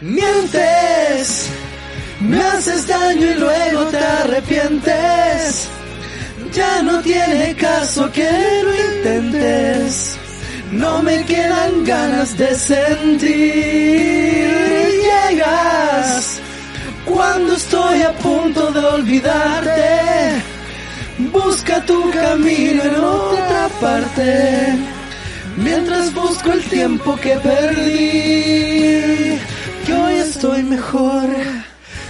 Mientes, me haces daño y luego te arrepientes. Ya no tiene caso que lo intentes. No me quedan ganas de sentir. Llegas cuando estoy a punto de olvidarte. Busca tu camino en otra parte. Mientras busco el tiempo que perdí. Estoy mejor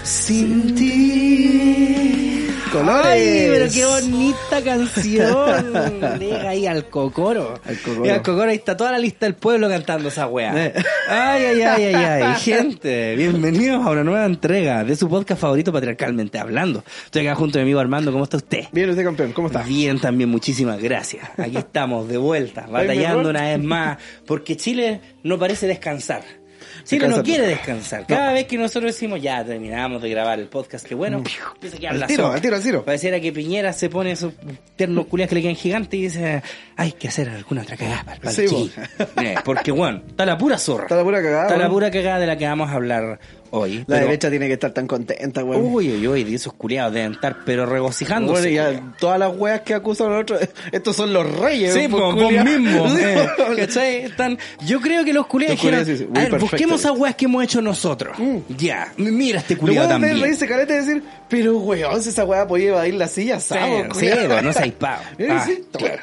sin ti. Colores. Ay, pero qué bonita canción. Deja ahí al cocoro. Al cocoro. Mira, al cocoro, ahí está toda la lista del pueblo cantando esa wea. Eh. Ay, ay, ay, ay, ay. Gente, bienvenidos a una nueva entrega de su podcast favorito, Patriarcalmente Hablando. Estoy acá junto a mi amigo Armando. ¿Cómo está usted? Bien, usted campeón, ¿cómo está? Bien, también, muchísimas gracias. Aquí estamos de vuelta, batallando una vez más, porque Chile no parece descansar. Chile no quiere descansar. Cada vez que nosotros decimos, ya terminamos de grabar el podcast, que bueno, empieza a quedar Al la tiro, al tiro, al tiro. Pareciera que Piñera se pone esos ternos culiados que le quedan gigantes y dice, hay que hacer alguna otra cagada para el Sí, Chile". Eh, Porque, bueno, está la pura zorra. Está la pura cagada, Está la pura cagada de la que vamos a hablar hoy. La Pero- derecha tiene que estar tan contenta, weón. Uy, uy, uy, esos culiados deben estar, pero regocijándose. Bueno, y ya todas las weas que acusan a los otros, estos son los reyes. Sí, pues, pues, vos culiao. mismo. eh, ¿cachai? Están, yo creo que los culiados dijeron, sí, sí, a ver, busquemos a weas que hemos hecho nosotros. Ya, mira este culiado también. reírse caleta y decir, pero weón, si esa wea podía evadir la silla, Sí, ¿sabes? sí, pues, no seáis pavo. Ah, claro.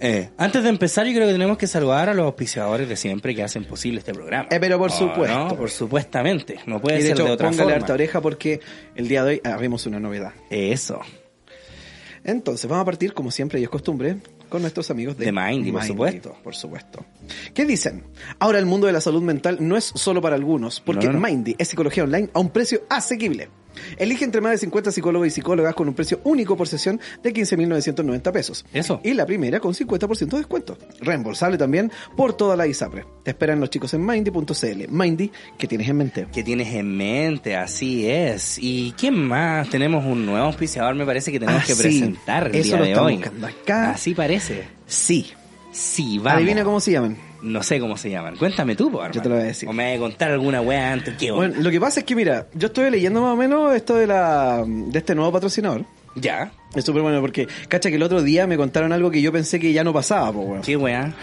Eh, antes de empezar, yo creo que tenemos que saludar a los auspiciadores de siempre que hacen posible este programa. Eh, pero por Oh, supuesto. no, por supuestamente. No puede Y de ser hecho, de otra póngale forma. harta oreja porque el día de hoy abrimos una novedad. Eso. Entonces, vamos a partir, como siempre y es costumbre, con nuestros amigos de, De Mindy, por supuesto. Por supuesto. ¿Qué dicen? Ahora el mundo de la salud mental no es solo para algunos, porque No, no, no. Mindy es psicología online a un precio asequible. Elige entre más de 50 psicólogos y psicólogas con un precio único por sesión de 15.990 pesos. Eso. Y la primera con 50% de descuento. Reembolsable también por toda la ISAPRE. Te esperan los chicos en Mindy.cl. Mindy, ¿qué tienes en mente? que tienes en mente, así es. ¿Y quién más? Tenemos un nuevo auspiciador, me parece que tenemos Ah, que sí. presentar el Eso día lo de estamos hoy. buscando acá. Así parece. Sí. Sí, vamos. Adivina cómo se llaman. No sé cómo se llaman. Cuéntame tú, por Yo te lo voy a decir. O me vas a contar alguna wea antes que Bueno, lo que pasa es que, mira, yo estoy leyendo más o menos esto de la de este nuevo patrocinador. Ya. Es súper bueno porque, cacha, que el otro día me contaron algo que yo pensé que ya no pasaba, pues, weón. ¿Qué wea?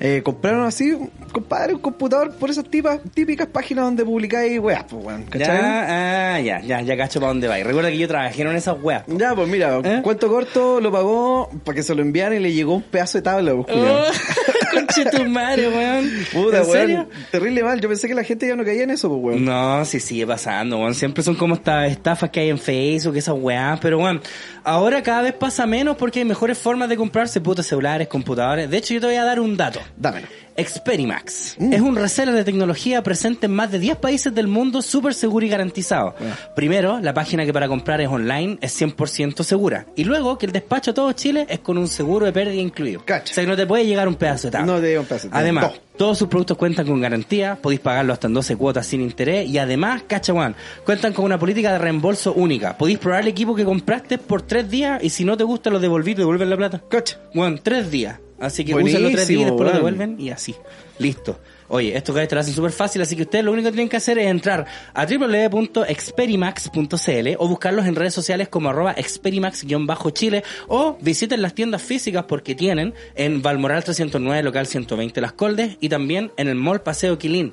Eh, compraron así, compadre, un computador por esas tipas, típicas páginas donde publicáis weas, pues, weón. ¿Cachai? Ya, ah, ya, ya, ya cacho para dónde va. Y recuerda que yo trabajé en esas weas. Ya, pues mira, ¿Eh? cuento corto, lo pagó para que se lo enviaran y le llegó un pedazo de tabla, pues, culiao. Conche tu madre, weón. Puta, ¿En serio? Terrible mal. Yo pensé que la gente ya no caía en eso, pues, weón. No, sí sigue pasando, weón. Siempre son como estas estafas que hay en Facebook, esas weas, pero weón, ahora cada vez pasa menos porque hay mejores formas de comprarse putos celulares, computadores. De hecho, yo te voy a dar un dato. Dámelo. Experimax Mm. es un reseller de tecnología presente en más de 10 países del mundo, súper seguro y garantizado. Primero, la página que para comprar es online, es 100% segura. Y luego, que el despacho a todo Chile es con un seguro de pérdida incluido. Cacha. O sea que no te puede llegar un pedazo de tabla. No te llega un pedazo de tabla. Además, No. todos sus productos cuentan con garantía, podéis pagarlo hasta en 12 cuotas sin interés y además, cacha Juan, cuentan con una política de reembolso única. Podéis probar el equipo que compraste por 3 días y si no te gusta lo devolví, te devuelven la plata. Cacha. Bueno, 3 días. Así que úsenlo 3 días y después lo devuelven y así. Listo. Oye, estos gallos te lo hacen súper fácil, así que ustedes lo único que tienen que hacer es entrar a www.experimax.cl o buscarlos en redes sociales como arroba experimax-chile o visiten las tiendas físicas porque tienen en Valmoral 309, local 120 Las Coldes y también en el Mall Paseo Quilín.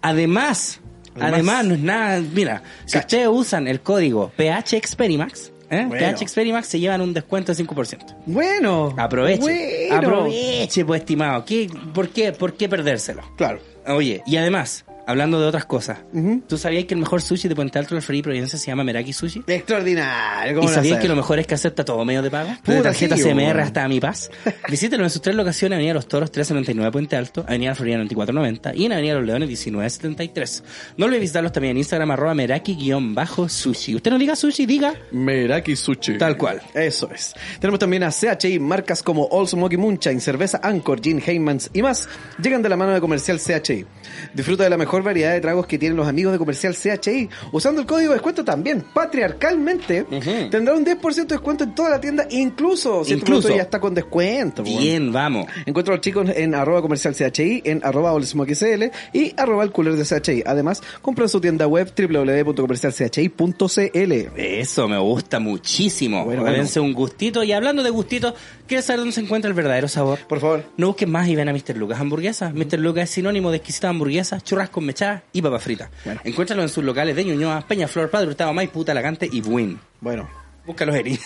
Además, Además. además, no es nada, mira, si ustedes usan el código PH Experimax, ¿eh? Bueno. PH Experimax se llevan un descuento de 5%. Bueno. Aproveche. Bueno. Aproveche, pues, estimado. ¿Qué, por, qué, ¿Por qué perdérselo? Claro. Oye, y además, hablando de otras cosas. ¿tú sabías que el mejor sushi de Puente Alto, la Free Providencia, se llama Meraki Sushi? Extraordinario. ¿Y ¿Cómo no sabías que lo mejor es que acepta todo medio de pago? Desde tarjeta sí, CMR hasta Mi Paz. Visítelo en sus tres locaciones, Avenida Los Toros 1399 Puente Alto, Avenida Florida 9490 y en Avenida Los Leones 1973. No olvides visitarlos también en Instagram, arroba Meraki-sushi. Usted no diga sushi, diga Meraki Sushi. tal cual. Eso es. Tenemos también a CHI, marcas como All Smoky Moonshine, Cerveza Anchor, Gin Heymans y más. Llegan de la mano de comercial CHI. Disfruta de la mejor mejor variedad de tragos que tienen los amigos de Comercial CHI. Usando el código de descuento también, patriarcalmente, Ujú. tendrá un 10% de descuento en toda la tienda, incluso si tu Incluso. ya está con descuento. Bien, vamos. Encuentra a los chicos en arroba comercial CHI, en arroba olesmoquisl y arroba el cooler de CHI. Además, compra en su tienda web www.comercialchi.cl. Eso me gusta muchísimo. Bueno, Bueno, un gustito. Y hablando de gustitos, ¿quieres saber dónde se encuentra el verdadero sabor? Por favor. No busques más y ven a Mr. Lucas Hamburguesas. Mr. Lucas es sinónimo de exquisitas hamburguesas, churrascos mechadas y papas fritas. Bueno. Encuéntralo en sus locales de Ñuñoa, Peñaflor, Padre Hurtado, Maipú, Talagante y Buin. Bueno. Búscalos en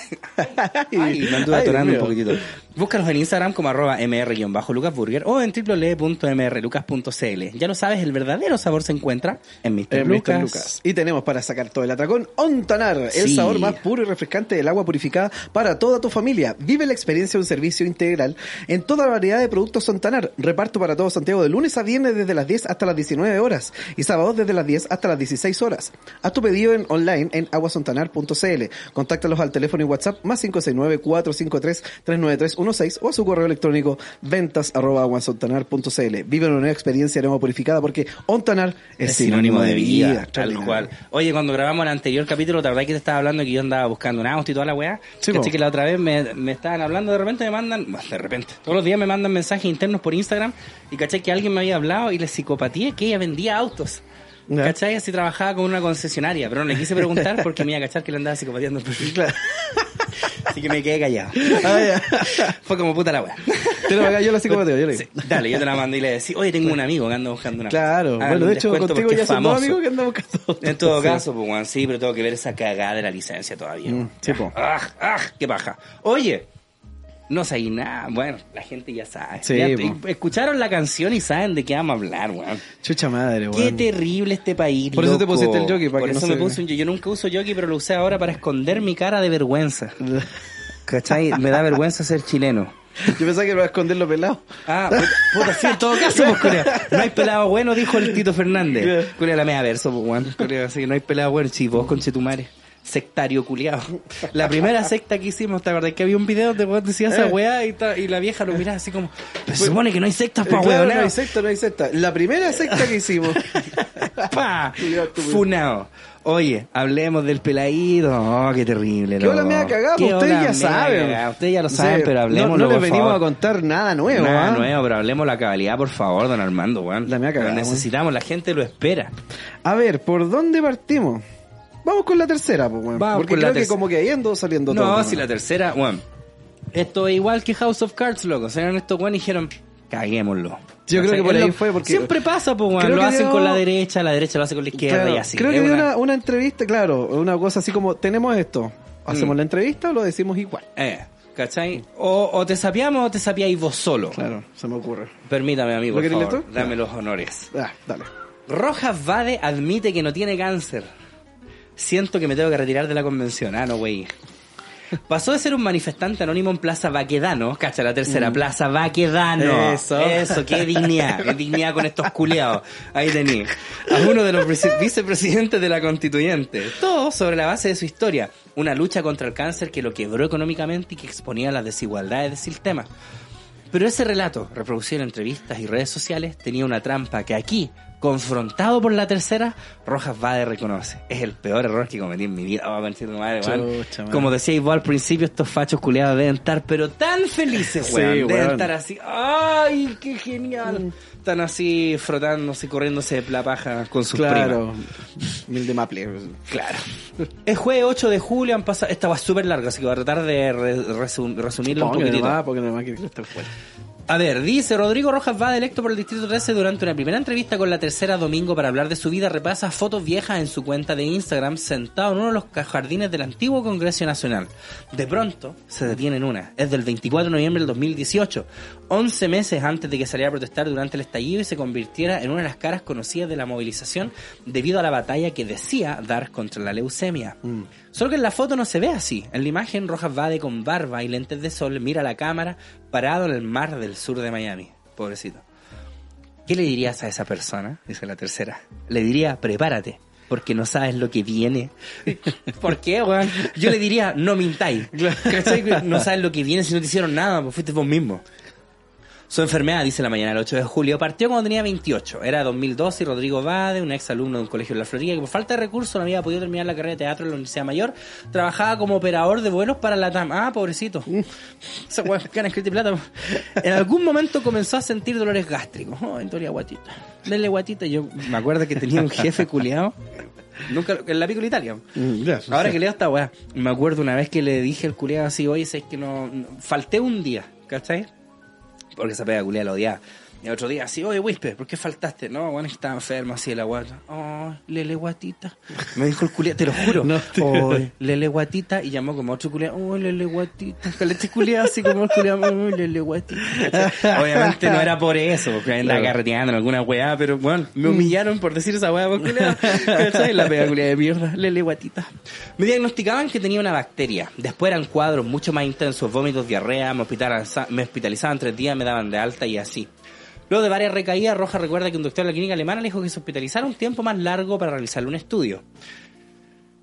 Ay, me anduve atorando un poquitito. Búscalos en Instagram como arroba mr-lucasburger o en www.mrlucas.cl. Ya lo sabes, el verdadero sabor se encuentra en Mr. Mr. Lucas. Y tenemos para sacar todo el atracón Ontanar, el Sí. sabor más puro y refrescante del agua purificada para toda tu familia. Vive la experiencia de un servicio integral en toda la variedad de productos Ontanar. Reparto para todo Santiago de lunes a viernes desde las 10 hasta las 19 horas y sábados desde las 10 hasta las 16 horas. Haz tu pedido en online en aguasontanar.cl. Contáctalos al teléfono y WhatsApp más 569-453-39316 o a su correo electrónico ventas arroba. Vive una nueva experiencia de agua purificada porque Ontanar es, Es sinónimo de vida, tal cual. Oye, cuando grabamos el anterior capítulo, la verdad que te estaba hablando que yo andaba buscando un auto y toda la weá. Sí, que la otra vez me, me estaban hablando, de repente me mandan, bueno, de repente, todos los días me mandan mensajes internos por Instagram y caché que alguien me había hablado y le psicopatíe que ella vendía autos. Ya. ¿Cachai? Así trabajaba con una concesionaria, pero no le quise preguntar porque me iba a cachar que le andaba psicopateando el perfil. Así que me quedé callado. Ah, ya. Fue como puta la weá. Yo la psicopateo, yo le Sí, digo. dale, yo te la mandé y le decía, oye, tengo un amigo que anda buscando una Claro, Ah, bueno, de hecho contigo ya son dos amigos que andamos buscando. En todo Sí. caso, pues, weón, sí, pero tengo que ver esa cagada de la licencia todavía. Mm, sí, po. ¡Ah! ¡Ah! ¡Qué paja! Oye, no sé nada. Bueno, la gente ya sabe. Sí, Ya po. te- escucharon la canción y saben de qué vamos a hablar, weón. Chucha madre, Qué weón. terrible este país, Por eso te pusiste el jockey, para Por que eso no me se- puse un. Yo nunca uso jockey, pero lo usé ahora para esconder mi cara de vergüenza. ¿Cachai? Me da vergüenza ser chileno. Yo pensaba que iba a esconder lo pelado. Ah, puta, puta, sí, en todo caso, pues, culiao. No hay pelado bueno, dijo el Tito Fernández. Culia la media verso, pues, weón. Culiao, Así que no hay pelado bueno, sí, vos con Chetumare. Sectario culiado. La primera secta que hicimos, ¿te acordás que había un video donde vos decías esa Eh. weá y, la vieja lo miraba así como, se supone que no hay sectas Eh, pa' claro, no hay secta, no hay secta. La primera secta que hicimos. Pa, funao. Oye, hablemos del peladito. Oh, qué terrible. ¿Qué loco. me ha cagado? Ustedes ya saben. cagado. Ustedes ya lo saben, pero hablemos No, no les venimos a contar nada nuevo, Nada ¿ah? nuevo, pero hablemos la cabalidad, por favor, don Armando, weón. La mea cagada, Lo weón. necesitamos, la gente lo espera. A ver, ¿por dónde partimos? Vamos con la tercera, pues, weón. Vamos Porque con la creo que tercera. como que ahí ando saliendo No, todo. si la tercera, weón. Esto es igual que House of Cards, loco. Serán estos weón y dijeron, caguémoslo. Yo creo que por es ahí lo- fue porque- Siempre pasa, pues, weón. Creo Lo que hacen dio- con la derecha, la derecha lo hace con la izquierda Claro, y así. Creo Es que dio una- entrevista, claro, una cosa así como, tenemos esto, hacemos Mm. la entrevista o lo decimos igual. Eh, ¿cachai? O, o te sapeamos o te sapeáis vos solo. Claro, se me ocurre. Permítame, amigo, ¿Lo por querés favor. leer tú? Dame los honores. Ah, dale. Rojas Vade admite que no tiene cáncer. Siento que me tengo que retirar de la convención. Ah, no, güey. Pasó de ser un manifestante anónimo en Plaza Baquedano, cacha la tercera, Plaza Baquedano. Mm. Eso. Eso, qué dignidad, qué dignidad con estos culeados. Ahí tení. A uno de los vice- vicepresidentes de la constituyente. Todo sobre la base de su historia. Una lucha contra el cáncer que lo quebró económicamente y que exponía las desigualdades del sistema. Pero ese relato, reproducido en entrevistas y redes sociales, tenía una trampa que aquí, confrontado por la tercera, Rojas Vade reconoce. Es el peor error que cometí en mi vida. Oh, madre. Chucha. Como decíais vos al principio, estos fachos culiados deben estar, pero tan felices, Sí, weón. deben weón. estar así. ¡Ay, qué genial! Están así frotándose, corriéndose de la paja con sus primas. Claro. Mil de Maple. Claro. El jueves 8 de julio han pasado. Esta va súper larga, así que voy a tratar de re- resum- resumirlo un poquitito. nomás, porque. A ver, dice Rodrigo Rojas va electo por el Distrito 13 durante una primera entrevista con la tercera domingo para hablar de su vida. Repasa fotos viejas en su cuenta de Instagram sentado en uno de los jardines del antiguo Congreso Nacional. De pronto se detiene en una. Es del 24 de noviembre del 2018, 11 meses antes de que saliera a protestar durante el estallido y se convirtiera en una de las caras conocidas de la movilización debido a la batalla que decía dar contra la leucemia. Solo que en la foto no se ve así. En la imagen, Rojas Vade con barba y lentes de sol mira a la cámara parado en el mar del sur de Miami. Pobrecito. ¿Qué le dirías a esa persona? Dice la tercera. Le diría, prepárate, porque no sabes lo que viene. ¿Por qué, weón? Yo le diría, no mintáis. No sabes lo que viene si no te hicieron nada, pues fuiste vos mismo. Su enfermedad, dice la mañana del 8 de julio, partió cuando tenía 28. Era 2012 y Rodrigo Bade, un ex alumno de un colegio de la Florida, que por falta de recursos no había podido terminar la carrera de teatro en la Universidad Mayor, trabajaba como operador de vuelos para la TAM. Ah, pobrecito. Esa weá, gana escrita y plata. En algún momento comenzó a sentir dolores gástricos. Oh, en dolía guatita. Denle guatita. Yo me acuerdo que tenía un jefe culiado. Nunca, en la Piccola Italia. Mm, Ahora que leo esta weá, me acuerdo una vez que le dije al culiado así, oye, es que no, no- falté un día, ¿cachai? Porque esa pega culiada la odiaba. Y el otro día así, oye, Whisper, ¿por qué faltaste? No, bueno, estaba enfermo así de la guata. Oh, lele guatita. Me dijo el culiado, te lo juro. No Oh, lele guatita. Y llamó como otro culiado, oh, lele guatita. Calete culiado así como el culiado, oh, lele guatita. Obviamente no era por eso, porque andaba Claro. carreteando en alguna weá, pero bueno, me humillaron por decir esa weá, por culiado. ¿Cachai? La pega culiada de mierda, lele guatita. Me diagnosticaban que tenía una bacteria. Después eran cuadros mucho más intensos, vómitos, diarrea, me hospitaliza- me hospitalizaban tres días, me daban de alta y así. Luego de varias recaídas, Roja recuerda que un doctor de la clínica alemana le dijo que se hospitalizara un tiempo más largo para realizarle un estudio.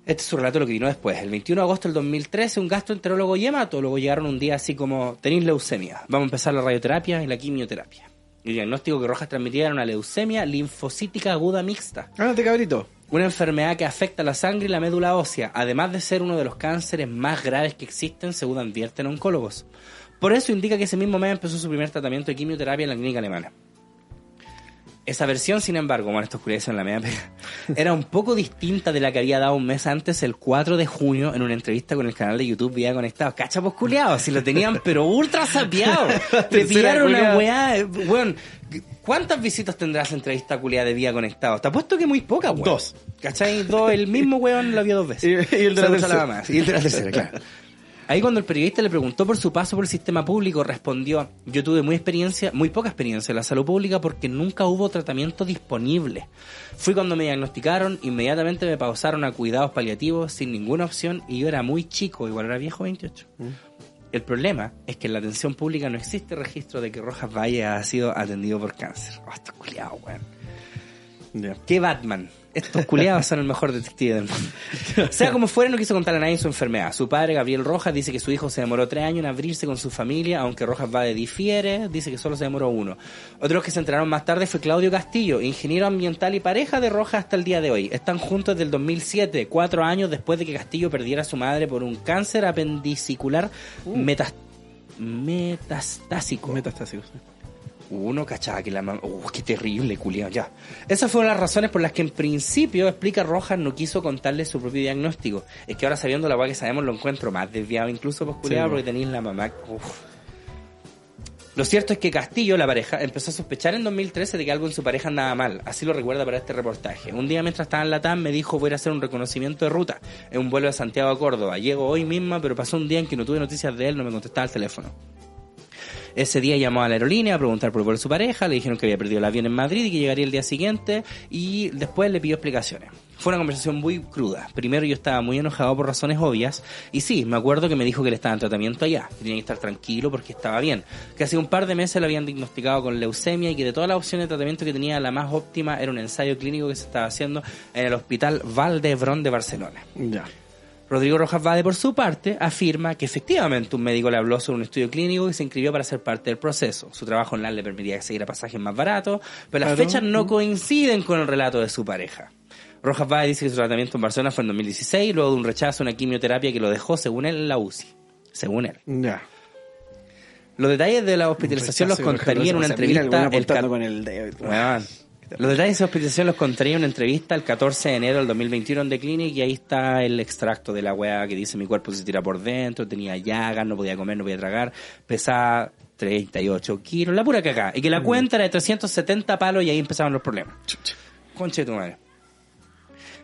Este es su relato lo que vino después. El 21 de agosto del 2013, un gastroenterólogo y hematólogo llegaron un día así como, tenéis leucemia, vamos a empezar la radioterapia y la quimioterapia. El diagnóstico que Rojas transmitía era una leucemia linfocítica aguda mixta, Ándate, cabrito. una enfermedad que afecta la sangre y la médula ósea, además de ser uno de los cánceres más graves que existen, según advierten oncólogos. Por eso indica que ese mismo mes empezó su primer tratamiento de quimioterapia en la clínica alemana. Esa versión, sin embargo, bueno, esto oscurece en la media era un poco distinta de la que había dado un mes antes, el 4 de junio, en una entrevista con el canal de YouTube Vía Conectados. Cachapos culiados, si lo tenían, pero ultra sapeado. Le Tercera pillaron una weá, eh, weón. ¿Cuántas visitas tendrá esa entrevista culiada de Vía Conectados? Te apuesto que muy pocas, weón. Dos. ¿Cachai? Dos, el mismo weón lo vio dos veces. Y- y el de la tercera. Y el de la tercera, claro. Ahí cuando el periodista le preguntó por su paso por el sistema público, respondió, yo tuve muy experiencia, muy poca experiencia en la salud pública porque nunca hubo tratamiento disponible. Fui cuando me diagnosticaron, inmediatamente me pausaron a cuidados paliativos sin ninguna opción y yo era muy chico, igual era viejo 28. El problema es que en la atención pública no existe registro de que Rojas Valle ha sido atendido por cáncer. Oh, culiado, weón. ¿Qué Batman? Estos culiados son el mejor detective del mundo. Sea como fuera, no quiso contarle a nadie su enfermedad. Su padre, Gabriel Rojas, dice que su hijo se demoró tres años en abrirse con su familia, aunque Rojas Vade difiere, dice que solo se demoró uno. Otros que se enteraron más tarde fue Claudio Castillo, ingeniero ambiental y pareja de Rojas hasta el día de hoy. Están juntos desde el 2007, cuatro años después de que Castillo perdiera a su madre por un cáncer apendicicular metas- metastásico. Metastásico, sí. Uno cachaba que la mamá. ¡Uh, qué terrible, culiao! Ya. Esas fueron las razones por las que en principio, explica Rojas, no quiso contarle su propio diagnóstico. Es que ahora sabiendo la weá que sabemos, lo encuentro más desviado, incluso pues, culiao, Sí, porque tenéis la mamá. Uf. Lo cierto es que Castillo, la pareja, empezó a sospechar en 2013 de que algo en su pareja andaba mal. Así lo recuerda para este reportaje. Un día mientras estaba en la TAM me dijo voy a hacer un reconocimiento de ruta en un vuelo de Santiago a Córdoba. Llego hoy misma, pero pasó un día en que no tuve noticias de él, no me contestaba el teléfono. Ese día llamó a la aerolínea a preguntar por de su pareja, le dijeron que había perdido el avión en Madrid y que llegaría el día siguiente y después le pidió explicaciones. Fue una conversación muy cruda. Primero yo estaba muy enojado por razones obvias y sí, me acuerdo que me dijo que él estaba en tratamiento allá, tenía que estar tranquilo porque estaba bien, que hace un par de meses lo habían diagnosticado con leucemia y que de todas las opciones de tratamiento que tenía la más óptima era un ensayo clínico que se estaba haciendo en el Hospital Valdebrón de Barcelona. Ya. Rodrigo Rojas Vade, por su parte, afirma que efectivamente un médico le habló sobre un estudio clínico y se inscribió para ser parte del proceso. Su trabajo online le permitía acceder a pasajes más baratos, pero las Claro. fechas no coinciden con el relato de su pareja. Rojas Vade dice que su tratamiento en Barcelona fue en 2016, luego de un rechazo a una quimioterapia que lo dejó, según él, en la UCI. Según él. Ya. Los detalles de la hospitalización los contaría en una entrevista el apuntando ca- con el dedo. y todo. Weón. Los detalles de hospitalización los contaría en una entrevista el 14 de enero del 2021 en The Clinic y ahí está el extracto de la weá que dice mi cuerpo se tira por dentro, tenía llagas, no podía comer, no podía tragar, pesaba 38 kilos, la pura cagá. Y que la cuenta era de 370 palos y ahí empezaban los problemas. Conche tu madre.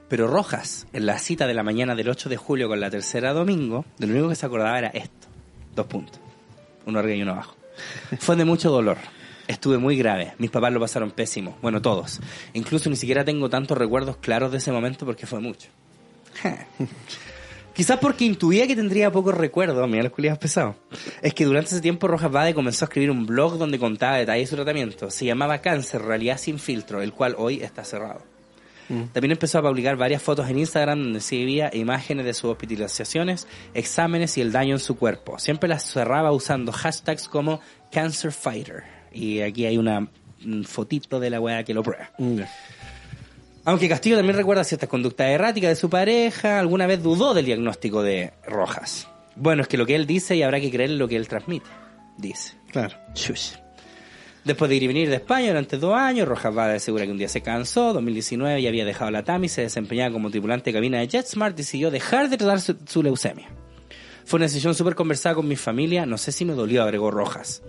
Pero Rojas, en la cita de la mañana del 8 de julio con la tercera domingo, de lo único que se acordaba era esto. Dos puntos. Uno arriba y uno abajo. Fue de mucho dolor. Estuve muy grave. Mis papás lo pasaron pésimo. Bueno, todos. Incluso ni siquiera tengo tantos recuerdos claros de ese momento porque fue mucho. Quizás porque intuía que tendría pocos recuerdos, mira los culiados pesados. Es que durante ese tiempo Rojas Bade comenzó a escribir un blog donde contaba detalles de su tratamiento. Se llamaba Cáncer, Realidad sin filtro, el cual hoy está cerrado. También empezó a publicar varias fotos en Instagram donde veía imágenes de sus hospitalizaciones, exámenes y el daño en su cuerpo. Siempre las cerraba usando hashtags como Cancer Fighter. Y aquí hay una mm, fotito de la weá que lo prueba. Aunque Castillo también recuerda ciertas conductas erráticas de su pareja, alguna vez dudó del diagnóstico de Rojas. Bueno, es que lo que él dice y habrá que creer lo que él transmite, dice. Claro. Shush. Después de ir y venir de España durante dos años, Rojas Vade asegura que un día se cansó, 2019 ya había dejado la TAMI, se desempeñaba como tripulante de cabina de JetSmart y decidió dejar de tratar su, su leucemia. Fue una decisión súper conversada con mi familia, no sé si me dolió, agregó Rojas.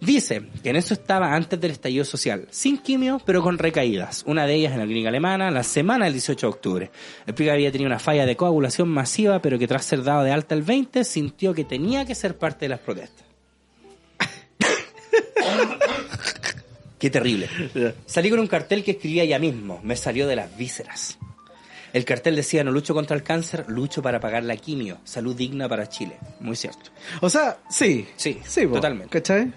Dice que en eso estaba antes del estallido social, sin quimio, pero con recaídas. Una de ellas en la clínica alemana, la semana del 18 de octubre. Explica que había tenido una falla de coagulación masiva, pero que tras ser dado de alta el 20, sintió que tenía que ser parte de las protestas. Qué terrible. Salí con un cartel que escribía ya mismo, me salió de las vísceras. El cartel decía, no lucho contra el cáncer, lucho para pagar la quimio. Salud digna para Chile. Muy cierto. O sea, sí. Sí, Sí, totalmente. ¿Cachai?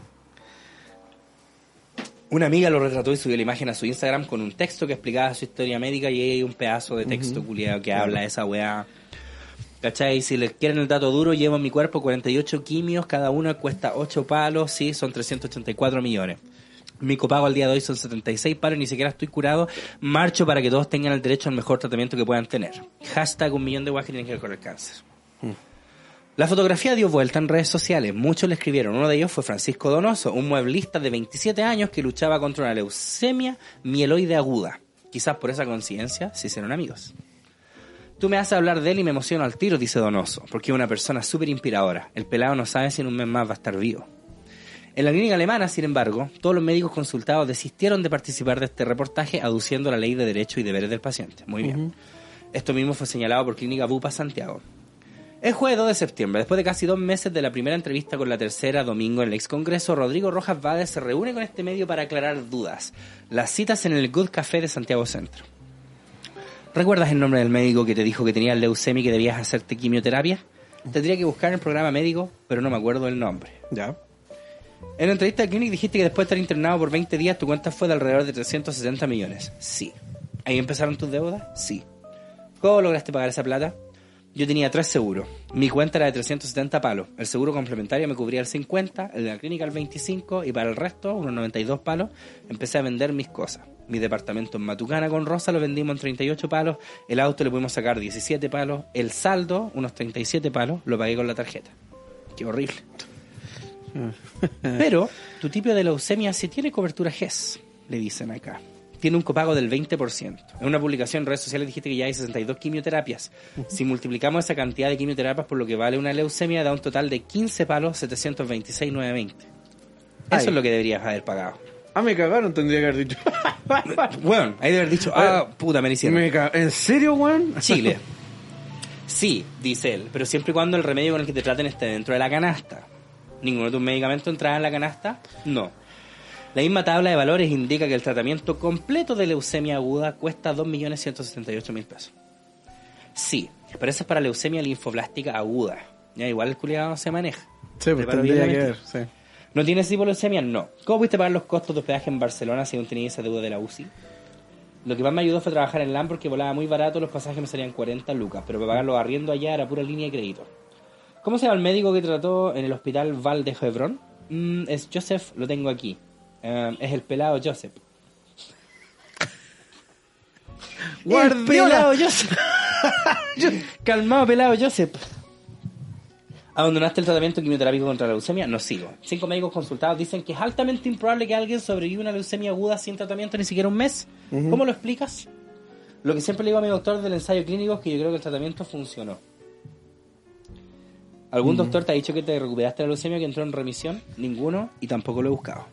Una amiga lo retrató y subió la imagen a su Instagram con un texto que explicaba su historia médica y hay un pedazo de texto culiado que habla de esa weá. ¿Cachai? Si les quieren el dato duro, llevo en mi cuerpo 48 quimios, cada una cuesta 8 palos, sí, son 384 millones. Mi copago al día de hoy son 76 palos, ni siquiera estoy curado. Marcho para que todos tengan el derecho al mejor tratamiento que puedan tener. Hashtag un millón de weas que tienen que ver con el cáncer. La fotografía dio vuelta en redes sociales. Muchos le escribieron. Uno de ellos fue Francisco Donoso, un mueblista de 27 años que luchaba contra una leucemia mieloide aguda. Quizás por esa conciencia se hicieron amigos. Tú me haces hablar de él y me emociono al tiro, dice Donoso, porque es una persona súper inspiradora. El pelado no sabe si en un mes más va a estar vivo. En la clínica alemana, sin embargo, todos los médicos consultados desistieron de participar de este reportaje aduciendo la ley de derechos y deberes del paciente. Muy bien. Esto mismo fue señalado por Clínica Bupa Santiago. El jueves 2 de septiembre, después de casi dos meses de la primera entrevista con la tercera domingo en el ex Congreso, Rodrigo Rojas Vade se reúne con este medio para aclarar dudas. Las citas en el Good Café de Santiago Centro. ¿Recuerdas el nombre del médico que te dijo que tenías leucemia y que debías hacerte quimioterapia? Tendría que buscar en el programa médico, pero no me acuerdo el nombre. Ya. En la entrevista de Clinic dijiste que después de estar internado por 20 días tu cuenta fue de alrededor de 360 millones. Sí. ¿Ahí empezaron tus deudas? Sí. ¿Cómo lograste pagar esa plata? Yo tenía tres seguros. Mi cuenta era de 370 palos. El seguro complementario me cubría el 50, el de la clínica el 25 y para el resto, unos 92 palos, empecé a vender mis cosas. Mi departamento en Matucana con Rosa lo vendimos en 38 palos, el auto le pudimos sacar 17 palos, el saldo, unos 37 palos, lo pagué con la tarjeta. Qué horrible. Pero tu tipo de leucemia sí tiene cobertura GES, le dicen acá. Tiene un copago del 20%. En una publicación en redes sociales dijiste que ya hay 62 quimioterapias. Si multiplicamos esa cantidad de quimioterapias por lo que vale una leucemia, da un total de 15 palos 726.920. Eso Ay. es lo que deberías haber pagado. Ah, me cagaron, tendría que haber dicho. Bueno, ahí de haber dicho, ah, puta, me hicieron. Me ¿En serio, weón? Chile. Sí, dice él, pero siempre y cuando el remedio con el que te traten esté dentro de la canasta. ¿Ninguno de tus medicamentos entraba en la canasta? No. La misma tabla de valores indica que el tratamiento completo de leucemia aguda cuesta 2.178.000 pesos. Sí, pero eso es para leucemia linfoblástica aguda. Ya, igual el culiado se maneja. Sí, pues tendría que ver, sí. ¿No tienes tipo de leucemia? No. ¿Cómo pudiste pagar los costos de hospedaje en Barcelona si aún tenías esa deuda de la UCI? Lo que más me ayudó fue trabajar en LAM porque volaba muy barato, los pasajes me salían 40 lucas, pero para pagar los arriendo allá era pura línea de crédito. ¿Cómo se llama el médico que trató en el hospital Val de Hebron? Mm, es Joseph, lo tengo aquí. Eh, es el pelado Joseph. El Guardiola. pelado Joseph. Calmado, pelado Joseph. ¿Abandonaste el tratamiento quimioterápico contra la leucemia? No sigo. Cinco médicos consultados dicen que es altamente improbable que alguien sobreviva una leucemia aguda sin tratamiento ni siquiera un mes. ¿Cómo lo explicas? Lo que siempre le digo a mi doctor del ensayo clínico es que yo creo que el tratamiento funcionó. ¿Algún doctor te ha dicho que te recuperaste la leucemia, que entró en remisión? Ninguno, y tampoco lo he buscado.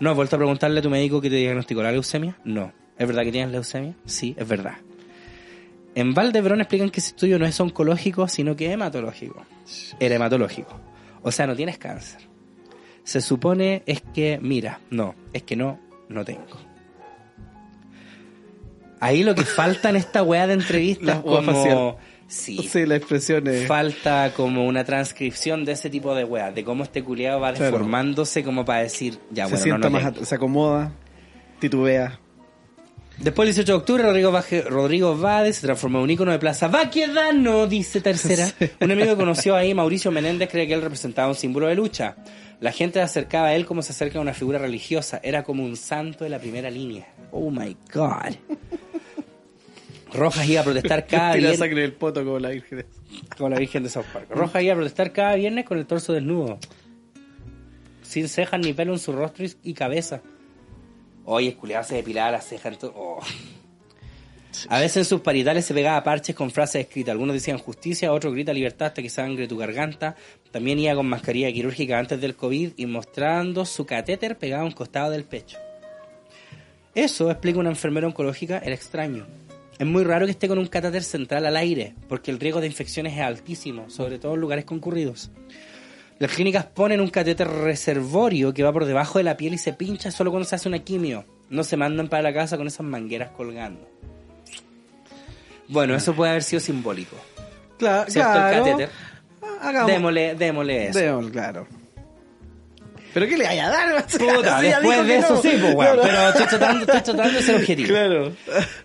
¿No has vuelto a preguntarle a tu médico que te diagnosticó la leucemia? No. ¿Es verdad que tienes leucemia? Sí, es verdad. En Valdebrón explican que ese estudio no es oncológico, sino que hematológico. Hematológico. O sea, no tienes cáncer. Se supone es que, mira, no, es que no, no tengo. Ahí lo que falta en esta weá de entrevistas como... Sí, Sí, la expresión es... falta como una transcripción de ese tipo de weas, de cómo este culiado va Claro. deformándose como para decir, ya se bueno, sienta no, no más, se acomoda, titubea. Después del 18 de octubre, Rodrigo, Baje- Rodrigo Vade se transformó en un ícono de Plaza Baquedano, dice tercera. Un amigo que conoció ahí, Mauricio Menéndez, cree que él representaba un símbolo de lucha. La gente se acercaba a él como se acerca a una figura religiosa. Era como un santo de la primera línea. Oh my God. Rojas iba a protestar cada viernes. sangre del poto como la virgen. Como la Virgen de South Park. Rojas iba a protestar cada viernes con el torso desnudo. Sin cejas ni pelo en su rostro y- cabeza. Oye, el culiado se depilaba las cejas. oh. A veces en sus paritales se pegaba parches con frases escritas. Algunos decían justicia, otros grita libertad hasta que sangre tu garganta. También iba con mascarilla quirúrgica antes del COVID y mostrando su catéter pegado a un costado del pecho. Eso, explica una enfermera oncológica, era extraño. Es muy raro que esté con un catéter central al aire, porque el riesgo de infecciones es altísimo, sobre todo en lugares concurridos. Las clínicas ponen un catéter reservorio que va por debajo de la piel y se pincha solo cuando se hace una quimio. No se mandan para la casa con esas mangueras colgando. Bueno, eso puede haber sido simbólico. Claro, ¿Cierto? claro. El catéter. Hagamos. Démosle, démosle eso. Démosle, claro. ¿Pero qué le vaya a dar? Puta, Sí, después de eso no. sí, pues, weón. Claro. Pero estoy tratando, estoy tratando de objetivo. Claro.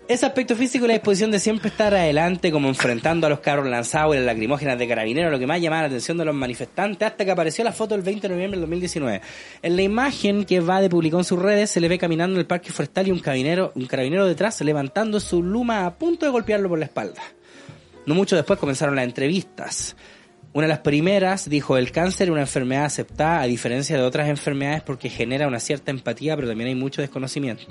Ese aspecto físico y la disposición de siempre estar adelante, como enfrentando a los carros lanzados y las lacrimógenas de carabineros, lo que más llamaba la atención de los manifestantes, hasta que apareció la foto el 20 de noviembre del 2019. En la imagen que Vade publicó en sus redes, se le ve caminando en el parque forestal y un carabinero, un carabinero detrás, levantando su luma a punto de golpearlo por la espalda. No mucho después comenzaron las entrevistas. Una de las primeras dijo, el cáncer es una enfermedad aceptada a diferencia de otras enfermedades porque genera una cierta empatía, pero también hay mucho desconocimiento.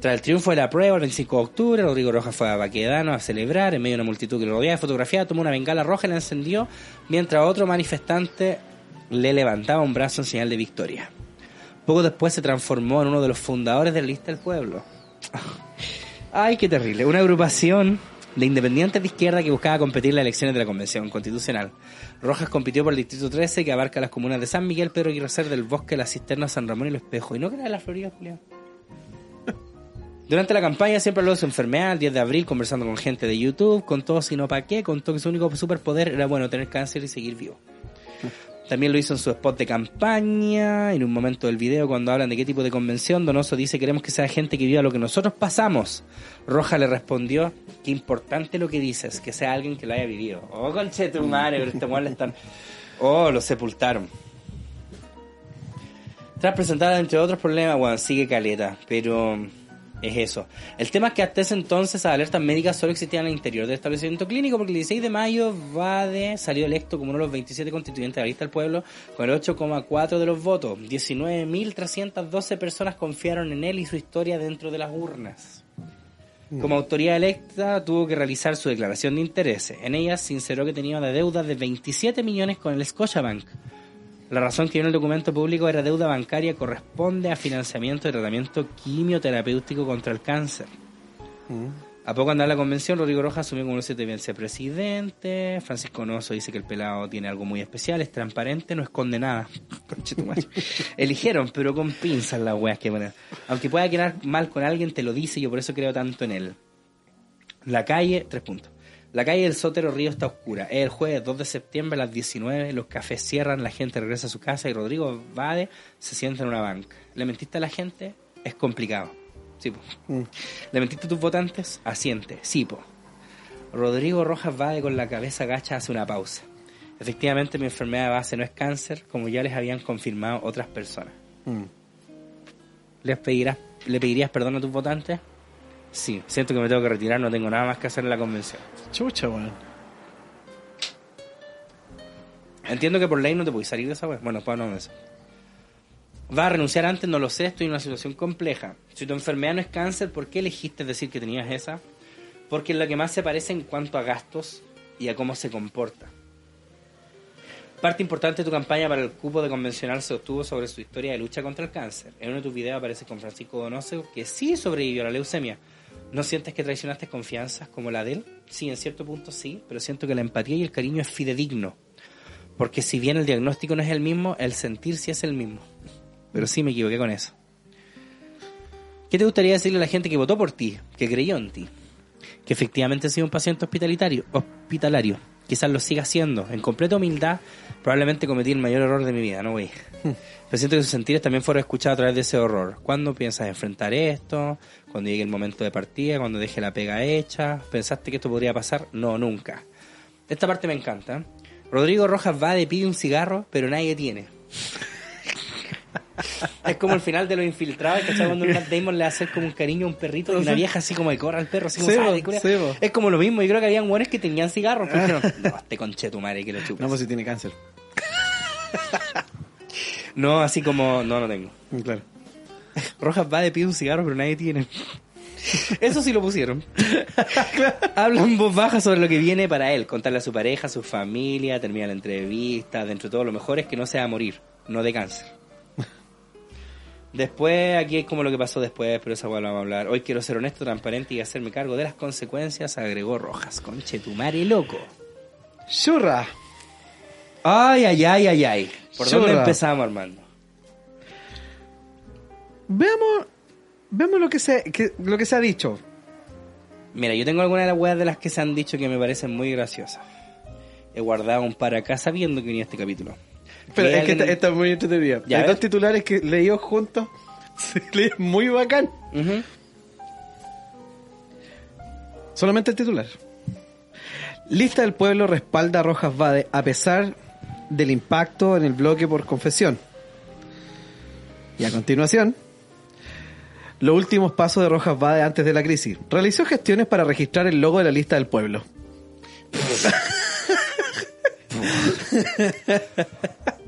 Tras el triunfo de la prueba, el 25 de octubre, Rodrigo Rojas fue a Baquedano a celebrar en medio de una multitud que lo rodeaba de fotografía, tomó una bengala roja y la encendió, mientras otro manifestante le levantaba un brazo en señal de victoria. Poco después se transformó en uno de los fundadores de la lista del pueblo. Ay, qué terrible. Una agrupación de independientes de izquierda que buscaba competir en las elecciones de la Convención Constitucional. Rojas compitió por el Distrito 13, que abarca las comunas de San Miguel, Pedro Aguirre Cerda, del Bosque, La Cisterna, San Ramón y Lo Espejo. Y no que era de la Florida, Julián. Durante la campaña siempre habló de su enfermedad, el 10 de abril, conversando con gente de YouTube, contó si no pa' qué, contó que su único superpoder era, bueno, tener cáncer y seguir vivo. También lo hizo en su spot de campaña, en un momento del video cuando hablan de qué tipo de convención, Donoso dice queremos que sea gente que viva lo que nosotros pasamos. Roja le respondió, qué importante lo que dices, que sea alguien que lo haya vivido. Oh, conche tu madre, pero este le están... Oh, lo sepultaron. Tras presentar entre otros problemas, bueno, sigue caleta, pero es eso. El tema es que hasta ese entonces las alertas médicas solo existían en el interior del establecimiento clínico, porque el 16 de mayo Vade salió electo como uno de los 27 constituyentes de la lista del pueblo con el 8,4 de los votos. 19.312 personas confiaron en él y su historia dentro de las urnas. Como autoridad electa tuvo que realizar su declaración de intereses. En ella sinceró que tenía una deuda de 27 millones con el Scotiabank. La razón que en el documento público era deuda bancaria corresponde a financiamiento de tratamiento quimioterapéutico contra el cáncer. A poco andar la convención, Rodrigo Rojas asumió como el vicepresidente. Francisco Noso dice que el pelado tiene algo muy especial, es transparente, no esconde nada. Eligieron, pero con pinzas las weas que ponen. Aunque pueda quedar mal con alguien, te lo dice, yo por eso creo tanto en él. La calle, tres puntos. La calle del Sótero Río está oscura. Es el jueves 2 de septiembre a las 19. Los cafés cierran, la gente regresa a su casa y Rodrigo Vade se sienta en una banca. ¿Le mentiste a la gente? Es complicado. Sí, po. ¿Le mentiste a tus votantes? Asiente. Sí, po. Rodrigo Rojas Vade con la cabeza gacha hace una pausa. Efectivamente, mi enfermedad de base no es cáncer, como ya les habían confirmado otras personas. ¿Les pedirás, ¿Le pedirías perdón a tus votantes? Sí, siento que me tengo que retirar, no tengo nada más que hacer en la convención. Chucha, weón. Entiendo que por ley no te puedes salir de esa web. Bueno, pues no eso. ¿Vas a renunciar antes? No lo sé, estoy en una situación compleja. Si tu enfermedad no es cáncer, ¿por qué elegiste decir que tenías esa? Porque es la que más se parece en cuanto a gastos y a cómo se comporta. Parte importante de tu campaña para el cupo de convencional se obtuvo sobre su historia de lucha contra el cáncer. En uno de tus videos aparece con Francisco Donoso, que sí sobrevivió a la leucemia. ¿No sientes que traicionaste confianzas como la de él? Sí, en cierto punto sí, pero siento que la empatía y el cariño es fidedigno. Porque si bien el diagnóstico no es el mismo, el sentir sí es el mismo. Pero sí me equivoqué con eso. ¿Qué te gustaría decirle a la gente que votó por ti, que creyó en ti? Que efectivamente ha sido un paciente hospitalitario, hospitalario. Quizás lo siga siendo. En completa humildad, probablemente cometí el mayor error de mi vida, no güey. Pero siento que sus sentires también fueron escuchados a través de ese horror. ¿Cuándo piensas enfrentar esto? ¿Cuando llegue el momento de partida? ¿Cuando deje la pega hecha? ¿Pensaste que esto podría pasar? No, nunca. Esta parte me encanta. Rodrigo Rojas va de pide un cigarro, pero nadie tiene. Es como el final de los infiltrados, ¿cachai? Cuando Matt Damon le hace como un cariño a un perrito y una vieja así como de corra al perro, así como sí, po. Es como lo mismo, yo creo que habían buenos que tenían cigarros, pero dijeron, no, este conche tu madre que lo chupas. No, pues si tiene cáncer. No, así como, no, no tengo. Mm, Claro. Rojas va de pide un cigarro, pero nadie tiene. Eso sí lo pusieron. Habla en voz baja sobre lo que viene para él, contarle a su pareja, a su familia, termina la entrevista, dentro de todo lo mejor es que no se va a morir, no de cáncer. Después, aquí es como lo que pasó después, pero esa vamos a hablar. Hoy quiero ser honesto, transparente y hacerme cargo de las consecuencias, agregó Rojas. Conche tu loco. Churra. Ay, ay, ay, ay, ay. ¿Por dónde Churra. empezamos, Armando? Veamos, veamos lo que se, que- lo que se ha dicho. Mira, yo tengo algunas de las weas de las que se han dicho que me parecen muy graciosas. He guardado un par acá sabiendo que venía este capítulo. Pero es que alguien- esta, esta es muy entretenida. Hay dos titulares que leídos juntos. Se lee muy bacán. Solamente el titular. Lista del pueblo respalda a Rojas Vade a pesar del impacto en el bloque por confesión. Y a continuación, los últimos pasos de Rojas Vade antes de la crisis. Realizó gestiones para registrar el logo de la lista del pueblo.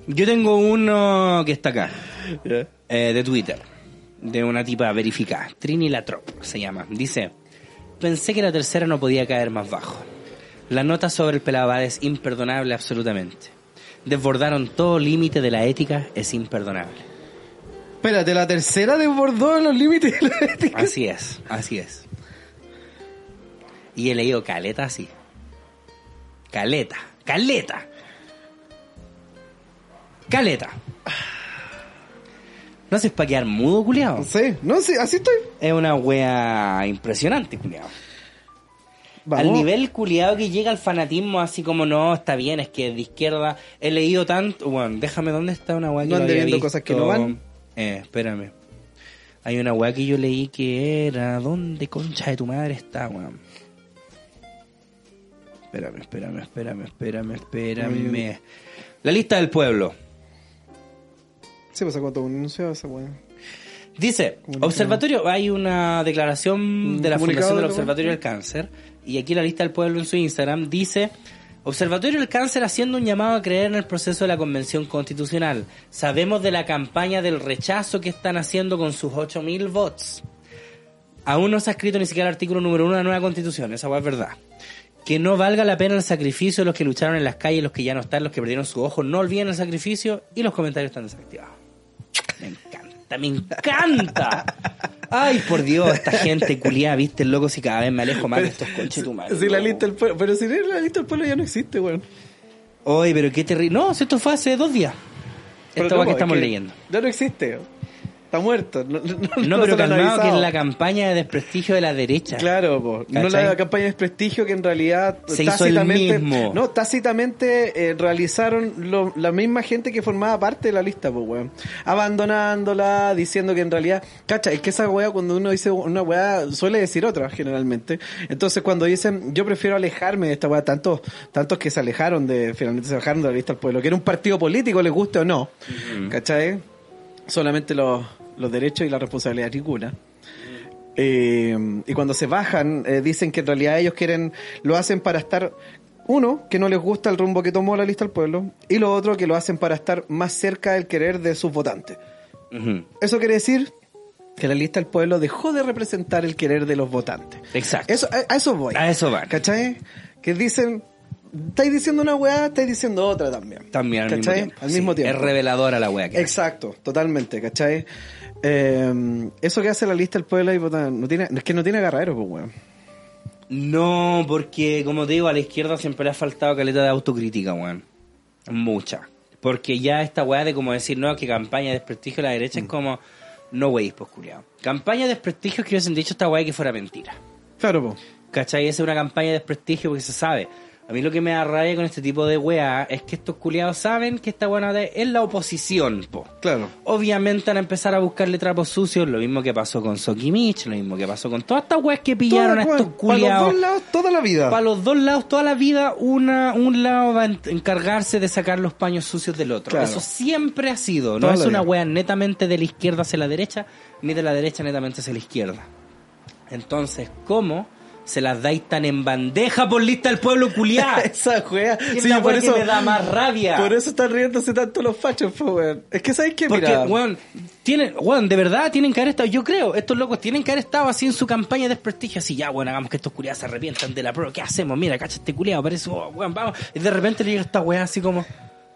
Yo tengo uno que está acá, eh, de Twitter, de una tipa verificada, Trini Latrop se llama. Dice, pensé que la tercera no podía caer más bajo. La nota sobre el pelabad es imperdonable absolutamente. Desbordaron todo límite de la ética, es imperdonable. Espérate, la tercera desbordó los límites de la ética. Así es, así es. Y he leído caleta así. Caleta, caleta. Caleta. No haces para quedar mudo, culiao. Sí, no sé, así estoy. Es una wea impresionante, culiao. Vamos. Al nivel culiado que llega el fanatismo, así como no, está bien, es que de izquierda he leído tanto. Bueno, déjame, ¿dónde está una weá que No viendo visto? cosas que no van. Eh, espérame. Hay una weá que yo leí que era. ¿Dónde concha de tu madre está, weón? Espérame, espérame, espérame, espérame, espérame. La lista del pueblo. Sí, pues sacó todo un anuncio esa weá. Dice, observatorio, hay una declaración de la Fundación de del Observatorio del Cáncer, y aquí la lista del pueblo en su Instagram dice, Observatorio del Cáncer haciendo un llamado a creer en el proceso de la Convención Constitucional. Sabemos de la campaña del rechazo que están haciendo con sus 8.000 votos. Aún no se ha escrito ni siquiera el artículo número uno de la nueva Constitución, esa es verdad. Que no valga la pena el sacrificio de los que lucharon en las calles, los que ya no están, los que perdieron su ojo, no olviden el sacrificio y los comentarios están desactivados. Encanta, me encanta. Ay, por Dios, esta gente culiada, viste, loco, si cada vez me alejo más de estos conches tu madre. Sí, la lista del pueblo. Pero si la lista del pueblo ya no existe, weón. Oye, pero qué terrible. No, si esto fue hace dos días. Hueá que es estamos leyendo. Ya no existe. Está muerto. No, no, No, pero calmado, que es la campaña de desprestigio de la derecha. Claro, po. no la campaña de desprestigio que en realidad Se hizo el mismo. no tácitamente eh, realizaron lo- la misma gente que formaba parte de la lista, pues weón, abandonándola, diciendo que en realidad, cacha, es que esa weá cuando uno dice una weá suele decir otra generalmente, entonces cuando dicen yo prefiero alejarme de esta weá, tantos tantos que se alejaron de finalmente se alejaron de la lista del pueblo, que era un partido político, les guste o no, ¿cachai? Solamente los, los derechos y la responsabilidad ninguna. Eh, y cuando se bajan, eh, dicen que en realidad ellos quieren, lo hacen para estar, uno, que no les gusta el rumbo que tomó la lista del pueblo, y lo otro, que lo hacen para estar más cerca del querer de sus votantes. Eso quiere decir que la lista del pueblo dejó de representar el querer de los votantes. Exacto. Eso, a, a eso voy. A eso van. ¿Cachai? Que dicen, estáis diciendo una weá, estáis diciendo otra también. También al mismo ¿Cachai? tiempo. Al Sí, mismo tiempo. Es reveladora la que Exacto, totalmente, ¿cachai? Eh, eso que hace la lista del pueblo y no tiene, es que no tiene agarradero, pues weón. No, porque como te digo, a la izquierda siempre le ha faltado caleta de autocrítica, weón. Mucha. Porque ya esta weá de como decir, no, que campaña de desprestigio de la derecha Mm. es como, no wey, pues culiao. Campaña de desprestigio es que hubiesen dicho esta weá que fuera mentira. Claro, pues. ¿Cachai? Esa es una campaña de desprestigio porque se sabe. A mí lo que me da rabia con este tipo de weá es que estos culiados saben que esta buena es la oposición, po. Claro. Obviamente van a empezar a buscarle trapos sucios, lo mismo que pasó con Sokimich, lo mismo que pasó con todas estas weas que pillaron a estos Para los culiados. dos lados, toda la vida. Para los dos lados, toda la vida, una, un lado va a en- encargarse de sacar los paños sucios del otro. Claro. Eso siempre ha sido. No Toda es una wea netamente de la izquierda hacia la derecha, ni de la derecha netamente hacia la izquierda. Entonces, ¿cómo se las dais tan en bandeja por lista del pueblo culiado? Esa. Es Sí, por que eso me da más rabia. Por eso están riéndose tanto los fachos, weón. Es que sabes que Porque, mira, weón, tienen, weón, de verdad tienen que haber estado, yo creo, estos locos tienen que haber estado así en su campaña de desprestigio, así, ya, weón, hagamos que estos culiados se arrepientan de la prueba, ¿qué hacemos? Mira, cacha este culiado, parece, oh, weón, vamos. Y de repente le llega esta weá así como,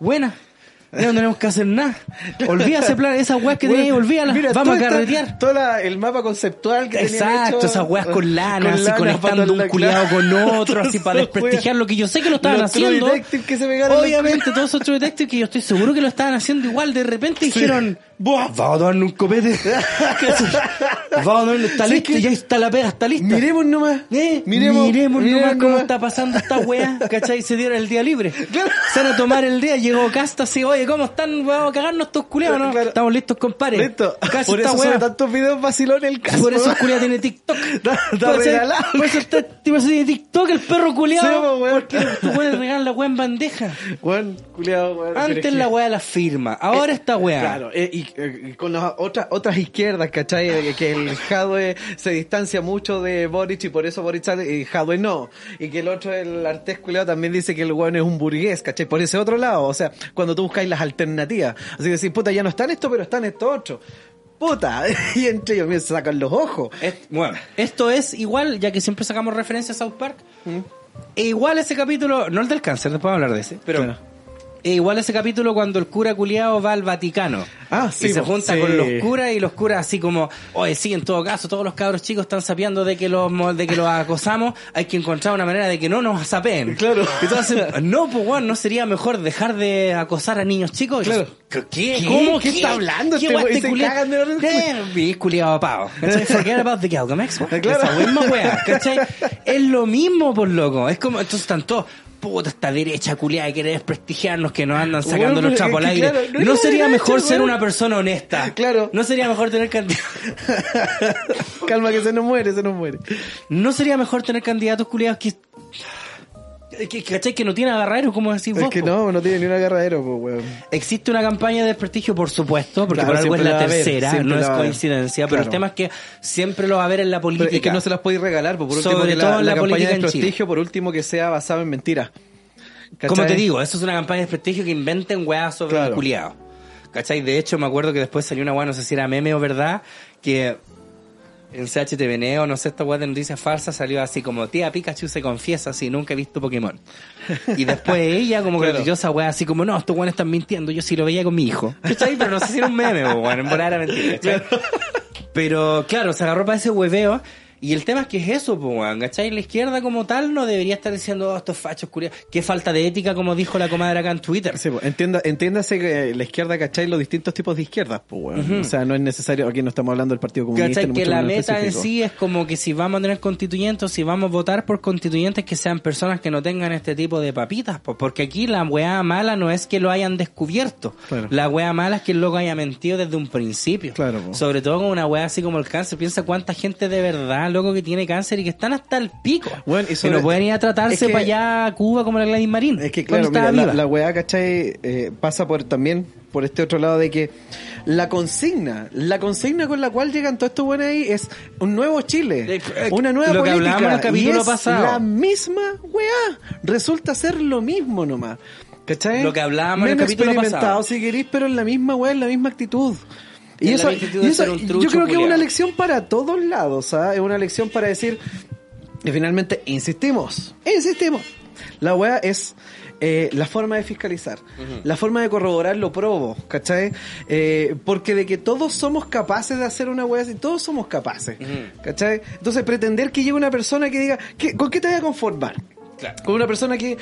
buena, ya no tenemos que hacer nada. Olvida ese plan, esas weas que weón, tenías, olvídalas, mira, vamos a carretear. Todo la- el mapa conceptual que Exacto, hecho, esas weas con lana, así lana, conectando un culiado con otro, así para desprestigiar lo que yo sé que lo estaban Los haciendo. Detective que se pegaron los Obviamente, todos esos True Detective que yo estoy seguro que lo estaban haciendo igual, de repente dijeron, "Buah, vamos a darle un copete. vamos a darle, está Sí, listo, que- ya está la pega, está lista. Miremos nomás. Eh, miremos, miremos, miremos nomás cómo nomás. está pasando esta weá, ¿cachai? Se dieron el día libre. Se van a tomar el día, llegó Casta así, oye, ¿cómo están? Vamos a cagarnos estos culiados, ¿no? Claro. Estamos listos, compadre. Listo. Casi Por eso sube tantos videos vacilones el caso. Por eso el culiado tiene TikTok. Está- está Por eso-. Por tiene TikTok el perro culiado. porque tú puedes regalar la weá en bandeja. Weón, culiado, weón. Antes es la weá la firma, ahora esta weá. Claro, eh, y, eh, y con las otras otras izquierdas, ¿cachai? Eh, Que el Jadwe se distancia mucho de Boric y por eso Boric sale y Jadwe no. Y que el otro, el Artés culiao, también dice que el weón es un burgués, ¿cachai? Por ese otro lado, o sea, cuando tú buscáis las alternativas. Así que decís, puta, ya no está en esto, pero está en esto otro. Puta, y entre ellos se sacan los ojos. Es- bueno, esto es igual, ya que siempre sacamos referencia a South Park. Mm. E igual ese capítulo, no el del cáncer, después vamos a hablar de ese, pero Claro. E igual ese capítulo cuando el cura culiao va al Vaticano. Ah, sí, Y se junta sí. con los curas y los curas así como, oye, sí, en todo caso, todos los cabros chicos están sapeando de que los de que los acosamos, hay que encontrar una manera de que no nos sapeen. Claro. Entonces, no, pues bueno, no sería mejor dejar de acosar a niños chicos. Claro. ¿Qué? ¿Qué? ¿Cómo? ¿Qué está hablando ¿Qué este este. Eh, vi culiado pavo. ¿Cachai? Forget about the Galgamex. Claro. Esa misma wea, ¿cachai? Es lo mismo, por loco. Es como, entonces están todos, puta, esta derecha culiada que quiere desprestigiarnos, que nos andan sacando Bueno, los trapos al aire. claro, no sería derecha, mejor ser una persona honesta. Claro. No sería mejor tener candidatos. Calma que se nos muere, se nos muere. No sería mejor tener candidatos culiados que. Que, ¿Cachai? Que no tienen agarradero, como decís Es vos. que po. no, no tiene ni un agarradero, pues, weón. Existe una campaña de desprestigio, por supuesto, porque Claro, por algo es la tercera, no es coincidencia, pero el tema es que siempre lo va a haber en la Pero política. es que no se las podéis regalar, pues, por último, Sobre que la, todo en la la campaña de en Chile. prestigio, por último, que sea basado en mentiras. Como te digo, eso es una campaña de desprestigio que inventen weas sobre Claro. el culiado. ¿Cachai? De hecho, me acuerdo que después salió una wea, no sé si era meme o verdad, que en CHTVN o no sé, esta wea de noticias falsas salió así como, tía Pikachu se confiesa si nunca he visto Pokémon. Y después ella como que leyó esa wea así como, no, estos weones están mintiendo, yo sí lo veía con mi hijo. ¿Cachai? Pero no sé si era un meme, bueno, en volar era mentira, ¿cachai? Pero claro, se agarró para ese hueveo. Y el tema es que es eso, pues, ¿cachai? La izquierda como tal no debería estar diciendo, oh, estos fachos curiosos. Qué falta de ética, como dijo la comadre acá en Twitter. Sí, pues, entienda, entiéndase que la izquierda, ¿cachai? Los distintos tipos de izquierdas, pues, weón. O sea, no es necesario, aquí no estamos hablando del Partido Comunista. ¿Cachai? Que la meta en sí es como que si vamos a tener constituyentes, o si vamos a votar por constituyentes que sean personas que no tengan este tipo de papitas, pues, porque aquí la weá mala no es que lo hayan descubierto. Claro. La weá mala es que el loco haya mentido desde un principio. Claro. Sobre todo con una weá así como el cáncer. Piensa cuánta gente de verdad, loco, que tiene cáncer y que están hasta el pico. Bueno, y que no pueden ir a tratarse es que- para allá a Cuba como la Gladys Marín. Es que claro, mira, la, la weá, ¿cachai? Eh, pasa por también por este otro lado de que la consigna, la consigna con la cual llegan todos estos buenos ahí es un nuevo Chile, Eh, eh, una nueva lo que política. hablábamos en el capítulo y es pasado. la misma weá. Resulta ser lo mismo nomás. ¿Cachai? Lo que hablábamos en el capítulo experimentado pasado. si queréis, pero en la misma weá, en la misma actitud. Y eso, y eso yo creo que es una lección para todos lados, ¿ah? Es una lección para decir, y finalmente, insistimos, insistimos. La weá es eh, la forma de fiscalizar, la forma de corroborar lo probo, ¿cachai? Eh, porque de que todos somos capaces de hacer una weá así, todos somos capaces, Ujú. ¿cachai? Entonces pretender que llegue una persona que diga, ¿qué- ¿con qué te voy a conformar? Claro. Con una persona que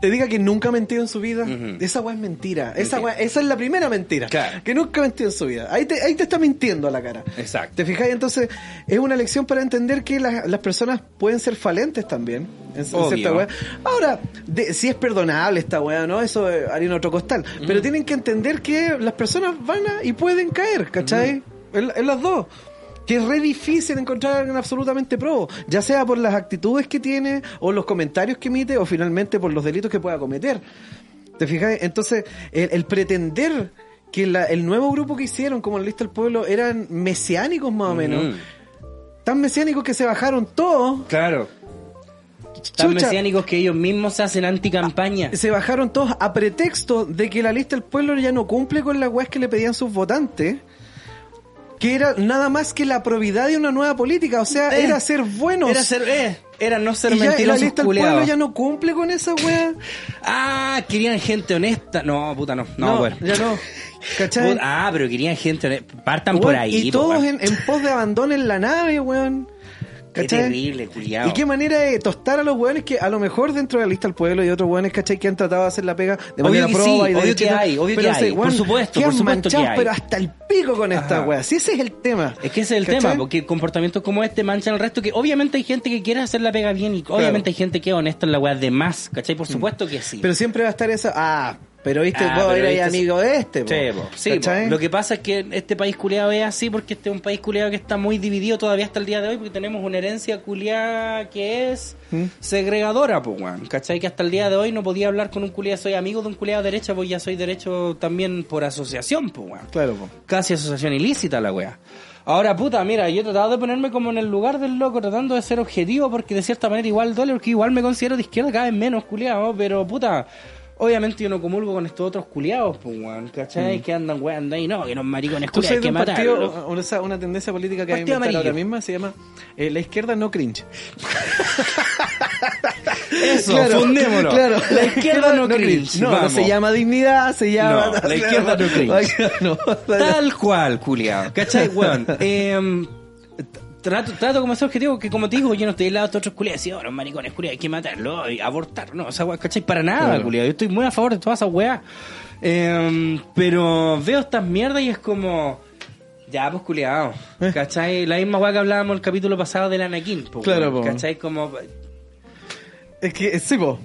te diga que nunca ha mentido en su vida, esa weá es mentira. Esa, weá- esa es la primera mentira. Claro. Que nunca ha mentido en su vida. Ahí te, ahí te está mintiendo a la cara. Exacto. ¿Te fijáis? Entonces, es una lección para entender que las, las personas pueden ser falentes también. En, en cierta weá. Ahora, de- si es perdonable esta weá, ¿no? Eso eh, haría en otro costal. Pero tienen que entender que las personas van a y pueden caer, ¿cachai? en, en las dos. Que es re difícil encontrar a alguien absolutamente probo, ya sea por las actitudes que tiene, o los comentarios que emite, o finalmente por los delitos que pueda cometer. ¿Te fijas? Entonces, el, el pretender que la- el nuevo grupo que hicieron, como la lista del pueblo, eran mesiánicos más o menos, Ujú. tan mesiánicos que se bajaron todos, Claro. Tan Chucha. mesiánicos que ellos mismos hacen anticampaña. se bajaron todos a pretexto de que la lista del pueblo ya no cumple con las weas que le pedían sus votantes. Que era nada más que la probidad de una nueva política, o sea, Eh, era ser buenos. Era ser, eh, era no ser y ya la mentirosos lista del pueblo ya no cumple con esa wea. Ah, querían gente honesta. No, puta, no. No, bueno. ya no. ¿Cachai? Ah, pero querían gente honesta. Partan Weón, por ahí. Y todos en, en pos de abandonen la nave, weón. Qué ¿Cachai? terrible, culiao. Y qué manera de tostar a los weones que a lo mejor dentro de la lista del pueblo y otros weones, ¿cachai? Que han tratado de hacer la pega de Obvio manera que proba sí, y obvio que hay, obvio pero que hay. weón, Por supuesto, por supuesto que hay. pero hasta el pico con esta Ajá. wea. Si ese es el tema. Es que ese es el ¿Cachai? tema, porque comportamientos como este manchan al resto, que obviamente hay gente que quiere hacer la pega bien y obviamente hay gente que es honesta en la weá de más, ¿cachai? Por supuesto que sí. Pero siempre va a estar esa, ah, pero viste, Ah, vos pero eres viste- amigo de este, po. Sí. Lo que pasa es que este país culiado es así porque este es un país culiado que está muy dividido todavía hasta el día de hoy porque tenemos una herencia culiada que es ¿Mm? segregadora, pues, weón. ¿Cachai? Que hasta el día de hoy no podía hablar con un culiado, soy amigo de un culiado de derecha, pues ya soy derecho también por asociación, pues, weón. Claro, po. Casi asociación ilícita la wea. Ahora, puta, mira, yo he tratado de ponerme como en el lugar del loco, tratando de ser objetivo, porque de cierta manera igual duele, porque igual me considero de izquierda cada vez menos culiado, pero puta, obviamente yo no comulgo con estos otros culiados, pues, weón, ¿cachai? Que andan weando ahí, no, que los maricones Mm. Culiados, hay que un matarlos. partido, sea, una tendencia política que hay ahora misma se llama eh, la izquierda no cringe. Eso, Claro, fundémoslo. claro. La izquierda no cringe. No, no se llama dignidad, se llama... No, la izquierda no cringe. Tal cual, culiado. ¿Cachai, weón? Eh, trato, trato como ese objetivo que, como te digo, yo no estoy del lado de otros culiados. Sí, ahora, maricones, culiados, hay que matarlo y abortar. No, esa weá, ¿cachai? Para nada, Claro. culiado. Yo estoy muy a favor de todas esas weas. Eh, pero veo estas mierdas y es como... Ya, pues, culiado. Eh. ¿Cachai? La misma weá que hablábamos el capítulo pasado del Anakin. pues, Claro, po. ¿Cachai? Como... Es que, sí, po.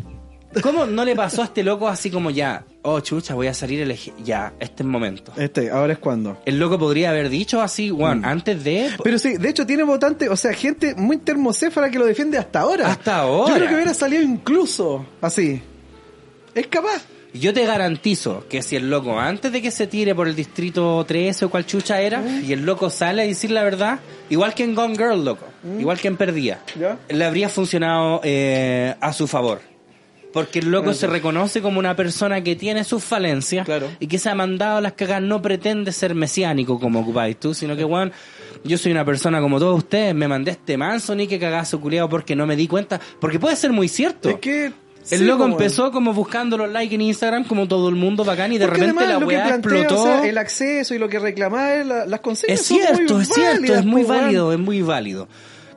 ¿Cómo no le pasó a este loco así como ya? Oh, chucha, voy a salir el... Ya, este es el momento. Este, ahora es cuando. El loco podría haber dicho así, Juan, antes de... Pero sí, de hecho tiene votantes, o sea, gente muy termocéfala que lo defiende hasta ahora. Hasta ahora. Yo creo que hubiera salido incluso así. Es capaz. Yo te garantizo que si el loco, antes de que se tire por el distrito 13 o cual chucha era, y el loco sale a decir la verdad, igual que en Gone Girl, loco, igual que en Perdía, ¿Ya? le habría funcionado eh, a su favor. Porque el loco se reconoce como una persona que tiene sus falencias Claro. y que se ha mandado a las cagas, no pretende ser mesiánico como ocupáis tú, sino que, weón, yo soy una persona como todos ustedes, me mandé este manso ni que cagazo culiado porque no me di cuenta, porque puede ser muy cierto. Es que. El sí, loco empezó como buscando los likes en Instagram, como todo el mundo bacán, y de Porque repente la weá explotó. o sea, el acceso y lo que reclamaba es la- las consignas es son cierto, muy es cierto, es muy válido, es muy válido.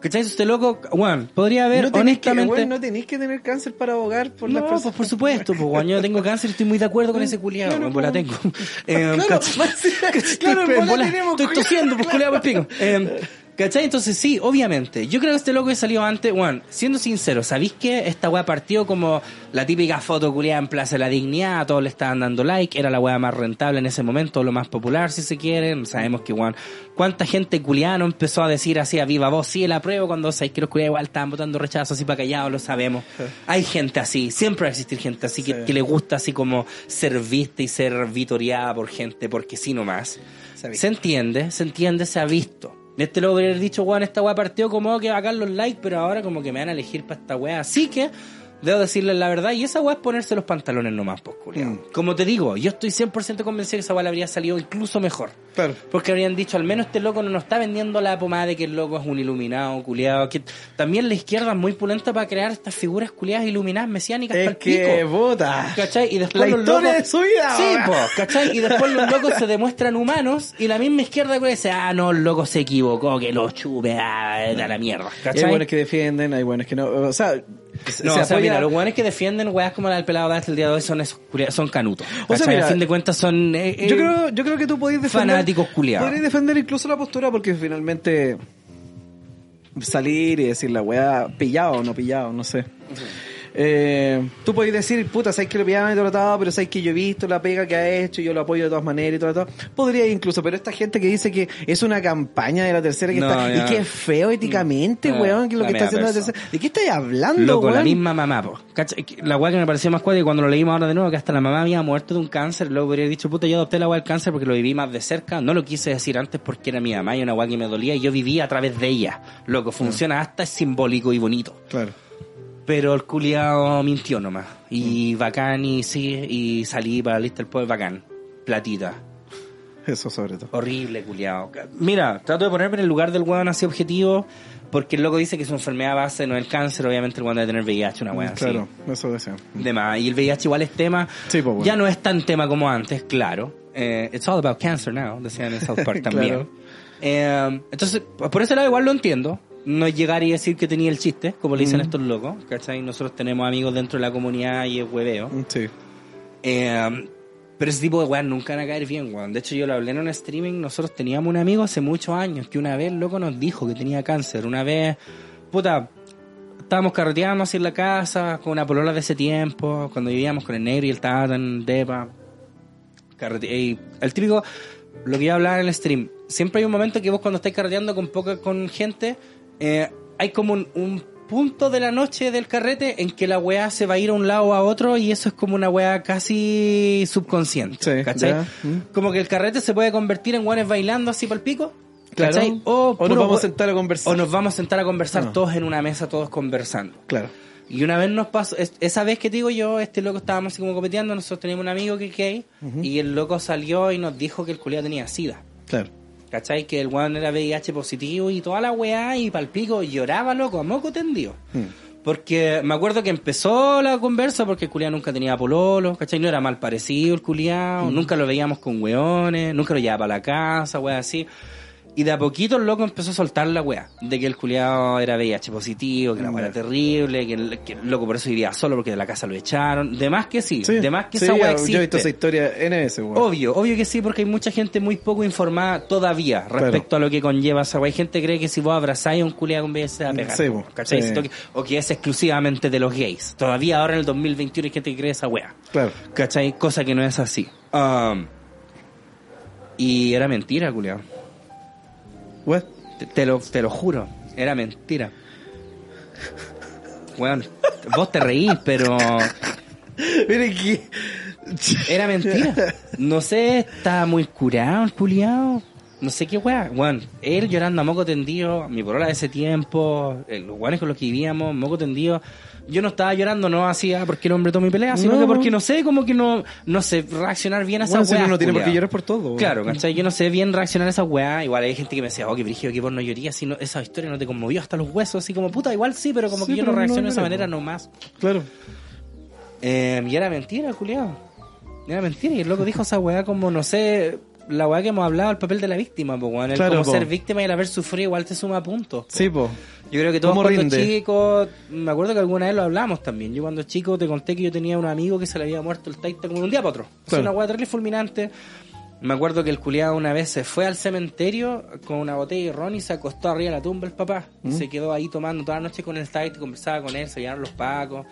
¿Cachai? Este loco, Juan, podría haber, No que, honestamente. weón, no tenéis que tener cáncer para abogar por las No, personas. pues por supuesto, pues yo tengo cáncer y estoy muy de acuerdo con ese culiado, Claro, pues la po. tengo. Eh, Claro, claro, tenemos estoy tosiendo, pues culiado, pues pico. Eh, ¿Cachai? Entonces sí, obviamente. Yo creo que este loco que salió antes, bueno, siendo sincero, ¿sabéis que esta weá partió como la típica foto culiada en Plaza de la Dignidad? A todos le estaban dando like, era la weá más rentable en ese momento, lo más popular si se quieren. Sabemos que, weón, cuánta gente culiano empezó a decir así a viva voz, sí, el apruebo cuando sabéis que los culiados igual estaban votando rechazo así para callados, lo sabemos. Hay gente así, siempre va a existir gente así que, Sí. que le gusta así como ser vista y ser vitoriada por gente, porque sí nomás. Se. Se entiende, se entiende, se ha visto. Este lo hubiera dicho, weón, esta weá partió como que bacán los likes, pero ahora como que me van a elegir para esta weá. Así que, debo decirles la verdad, y esa weá es ponerse los pantalones nomás, pues, culiao. Mm. Como te digo, yo estoy 100% convencido que esa weá le habría salido incluso mejor. Claro. Porque habrían dicho, al menos este loco no nos está vendiendo la pomada de que el loco es un iluminado, culiado. Que también la izquierda es muy pulenta para crear estas figuras culiadas iluminadas mesiánicas Es pa'l que pico. vota. ¿Cachai? Y después La los historia locos- de su vida, Sí, po, ¿cachai? Y después los locos se demuestran humanos y la misma izquierda que dice, ah, no, el loco se equivocó, que lo chupe, ah, da la mierda, Y hay ¿cachai? buenos que defienden, hay buenos que no. O sea, No, se o sea, apoya- mira, los weones que defienden weas como la del pelado de hasta el día de hoy son esos son canutos. O sea, mira, a fin de cuentas son eh, eh, Yo creo, yo creo que tú podés defender. Fanáticos culiados. Podrías defender incluso la postura porque finalmente salir y decir la weá pillado o no pillado, no sé. Eh, tú podés decir, puta, sabes que lo pillaban y todo lo tal, pero sabes que yo he visto la pega que ha hecho y yo lo apoyo de todas maneras y todo lo tal. Podría incluso, pero esta gente que dice que es una campaña de la tercera que No, está, ya. y que es feo éticamente, Mm. weón, que es lo que está haciendo la tercera. ¿De qué estáis hablando, Loco, weón? la misma mamá, po. La weá que me pareció más cuática cuando lo leímos ahora de nuevo, que hasta la mamá había muerto de un cáncer, luego haber dicho, puta, yo adopté la weá del cáncer porque lo viví más de cerca, no lo quise decir antes porque era mi mamá y una weá que me dolía y yo vivía a través de ella. Loco, funciona hasta es simbólico y bonito. Claro. Pero el culiao mintió nomás. Y bacán, y sí, y salí para la lista del pueblo, bacán. Platita. Eso sobre todo. Horrible, culiao. Mira, trato de ponerme en el lugar del weón así objetivo, porque el loco dice que su enfermedad base no es el cáncer, obviamente el weón debe tener VIH, una así. Claro, eso deseo. De más. Y el VIH igual es tema. Sí, pues, bueno. Ya no es tan tema como antes, claro. Eh, it's all about cancer now, decían en South Park también. Claro. Eh, entonces, por ese lado igual lo entiendo. No es llegar y decir que tenía el chiste, como le dicen Mm. estos locos, ¿cachai? Nosotros tenemos amigos dentro de la comunidad y es hueveo. Sí. Eh, pero ese tipo de weas nunca van a caer bien, weón. De hecho, yo lo hablé en un streaming. Nosotros teníamos un amigo hace muchos años que una vez, loco, nos dijo que tenía cáncer. Una vez, puta, estábamos carreteando así en la casa con una polola de ese tiempo, cuando vivíamos con el negro y el tata en Depa. Carrete- y el típico, lo que yo hablaba en el stream. Siempre hay un momento que vos cuando estáis carreteando con poca con gente, eh, hay como un, un punto de la noche del carrete en que la weá se va a ir a un lado o a otro y eso es como una weá casi subconsciente. Sí, ¿cachai? ya. Mm. Como que el carrete se puede convertir en weones bailando así para el pico. Claro. O nos vamos a sentar a conversar. O nos vamos a sentar a conversar Ah. todos en una mesa, todos conversando. Claro. Y una vez nos pasó, es- esa vez que te digo yo, este loco estábamos así como copeteando, nosotros teníamos un amigo que es gay, y el loco salió y nos dijo que el culiado tenía sida. Claro. ¿Cachai? Que el weón era VIH positivo y toda la weá y palpico lloraba loco, a moco tendido. Porque me acuerdo que empezó la conversa porque el culiado nunca tenía pololo, ¿cachai? No era mal parecido el culiado, nunca lo veíamos con weones, nunca lo llevaba para la casa, weá así. Y de a poquito el loco empezó a soltar la weá, de que el culiado era VIH positivo, que la weá era terrible, que el, que el loco por eso vivía solo porque de la casa lo echaron. De más que sí, Sí. de más que Sí, esa weá existe. Yo he visto esa historia NS, weón. Obvio, obvio que sí, porque hay mucha gente muy poco informada todavía respecto a lo que conlleva esa weá. Hay gente que cree que si vos abrazáis a un culiado con VIH se va a pegar. Sí, ¿cachai? O que es exclusivamente de los gays. Todavía ahora en el 2021 hay gente que cree esa weá. Claro. ¿Cachai? Cosa que no es así. Um, y era mentira, culiado. What? Te, te lo, te lo juro. Era mentira. Weón, vos te reís, pero Mire que... Era mentira. No sé, estaba muy curado el culiao. No sé qué weá. Bueno, él llorando a moco tendido, mi porola de ese tiempo, eh, los guanes con los que vivíamos, moco tendido. Yo no estaba llorando, no hacía porque el hombre tomó mi pelea, sino No. que porque no sé, como que no, no sé reaccionar bien a esa Bueno, weá. no tiene por qué llorar por todo. Claro, ¿cachai? Yo no sé bien reaccionar a esa weá. Igual hay gente que me decía, oh, que brígido, que vos no llorías, si no, esa historia no te conmovió hasta los huesos, así como puta, igual sí, pero como Sí, que yo no no reacciono de esa manera nomás. Claro. Eh, y era mentira, culiao. Era mentira. Y el loco dijo esa weá como, no sé, la weá que hemos hablado, el papel de la víctima, po, weón. El Claro, como po. ser víctima y el haber sufrido igual te suma puntos. Sí, po. Yo creo que todos ¿Cómo cuando chicos, me acuerdo que alguna vez lo hablamos también. Yo cuando chico te conté que yo tenía un amigo que se le había muerto el taita como de un día para otro. Es Claro. una weá terrible fulminante. Me acuerdo que el culiado una vez se fue al cementerio con una botella de ron y se acostó arriba de la tumba el papá. ¿Mm? Y se quedó ahí tomando toda la noche con el taita, conversaba con él, se llevaron los pacos.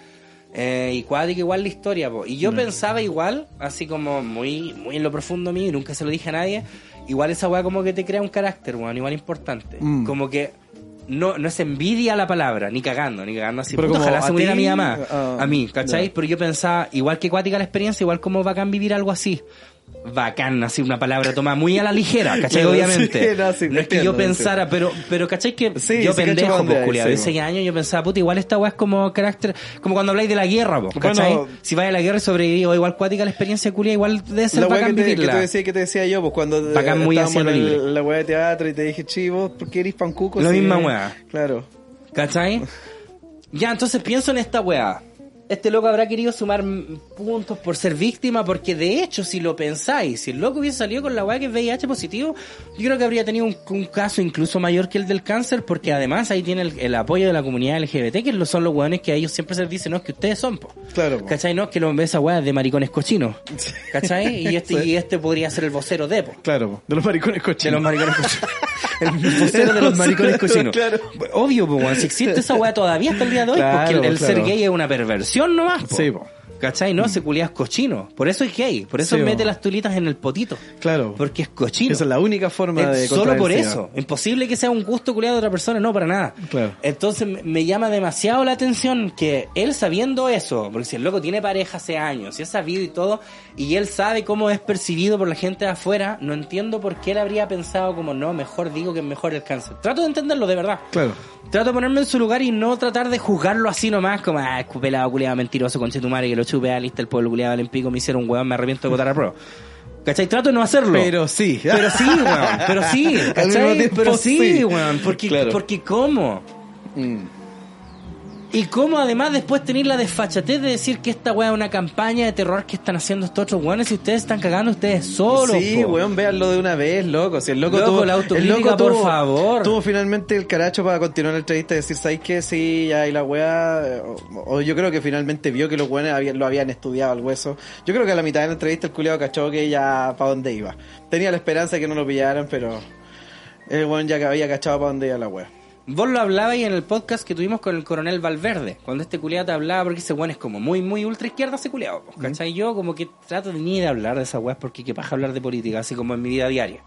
Eh, y cuádica igual la historia, po. Y Mm. yo pensaba igual, así como muy, muy en lo profundo mío, y nunca se lo dije a nadie, igual esa weá como que te crea un carácter, weón, igual importante. Mm. Como que no, no es envidia la palabra, ni cagando, ni cagando así. Pero Puta, como ojalá a se muriera ti, mi mamá, ah, a mí, ¿cachai? ya. Pero yo pensaba, igual que cuática la experiencia, igual como bacán vivir algo así. Bacán, así una palabra tomada muy a la ligera, ¿cachai? Obviamente. sí, no, sí, no es que entiendo, yo pensara, pero, pero ¿cachai? Que yo pendejo, pues, sí, Ese po. años yo pensaba, puta, igual esta weá es como carácter, como cuando habláis de la guerra, po, ¿cachai? Bueno, si vais a la guerra y sobrevivís, o igual cuática la experiencia culia, igual debe ser La bacán que te, que vivirla. te decía, que te decía yo, pues cuando eh, Bacán muy hacia libre. la weá de teatro y te dije, chivo, ¿por qué eres pancuco? La misma weá. Claro. ¿Cachai? Ya, entonces pienso en esta weá. Este loco habrá querido sumar puntos por ser víctima, porque de hecho, si lo pensáis, si el loco hubiese salido con la weá que es VIH positivo, yo creo que habría tenido un, un caso incluso mayor que el del cáncer, porque además ahí tiene el, el apoyo de la comunidad LGBT, que son los weones que a ellos siempre se les dice, no, es que ustedes son, po. Claro, po. ¿Cachai? No, es que lo esa weá es de maricones cochinos. ¿Cachai? Y este, Sí. y este podría ser el vocero de, po. Claro, de los maricones De cochinos. los maricones cochinos. El vocero de los maricones cochinos. Claro. Obvio, po. Si existe esa weá todavía hasta el día de hoy, Claro, porque el, el claro. ser gay es una perversión nomás, po. Sí, po. ¿Cachai? No, ese culiado es cochino. Por eso es gay. Por eso Sí, mete las tulitas en el potito. Claro. Porque es cochino. Esa es la única forma de Es solo por eso. Imposible que sea un gusto culiado de otra persona, no, para nada. Claro. Entonces me- llama demasiado la atención que él sabiendo eso, porque si el loco tiene pareja hace años, y es sabido y todo, y él sabe cómo es percibido por la gente de afuera, no entiendo por qué él habría pensado como, no, mejor digo que es mejor el cáncer. Trato de entenderlo de verdad. Claro. Trato de ponerme en su lugar y no tratar de juzgarlo así nomás, como, ah, pelado culiado mentiroso, conche tu madre, que lo chupe, ah, lista el pueblo culiado del pico, me hicieron un huevón, me arrepiento de votar a prueba. ¿Cachai? Trato de no hacerlo. Pero sí. Pero sí, weón. Pero sí, ¿cachai? Pero sí, sí. weón. Porque, Claro. porque ¿cómo? Mm. Y cómo además después tenéis la desfachatez de decir que esta weá es una campaña de terror que están haciendo estos otros weones y ustedes están cagando ustedes solos. Sí, po. weón, véanlo de una vez, loco. Si el loco, Loco, tuvo, la el loco por tuvo- favor. Tuvo finalmente el caracho para continuar la entrevista y decir, ¿sabes qué? Sí, ya, y la weá. O, o yo creo que finalmente vio que los weones habían, lo habían estudiado al hueso. Yo creo que a la mitad de la entrevista el culiado cachó que ya para dónde iba. Tenía la esperanza de que no lo pillaran, pero. El weón ya que había cachado para dónde iba la weá. Vos lo hablabas en el podcast que tuvimos con el coronel Valverde, cuando este culiado te hablaba, porque ese weón es como muy, muy ultra izquierda ese culiado, ¿cachai? Yo como que trato de ni de hablar de esa weá porque qué paja hablar de política, así como en mi vida diaria.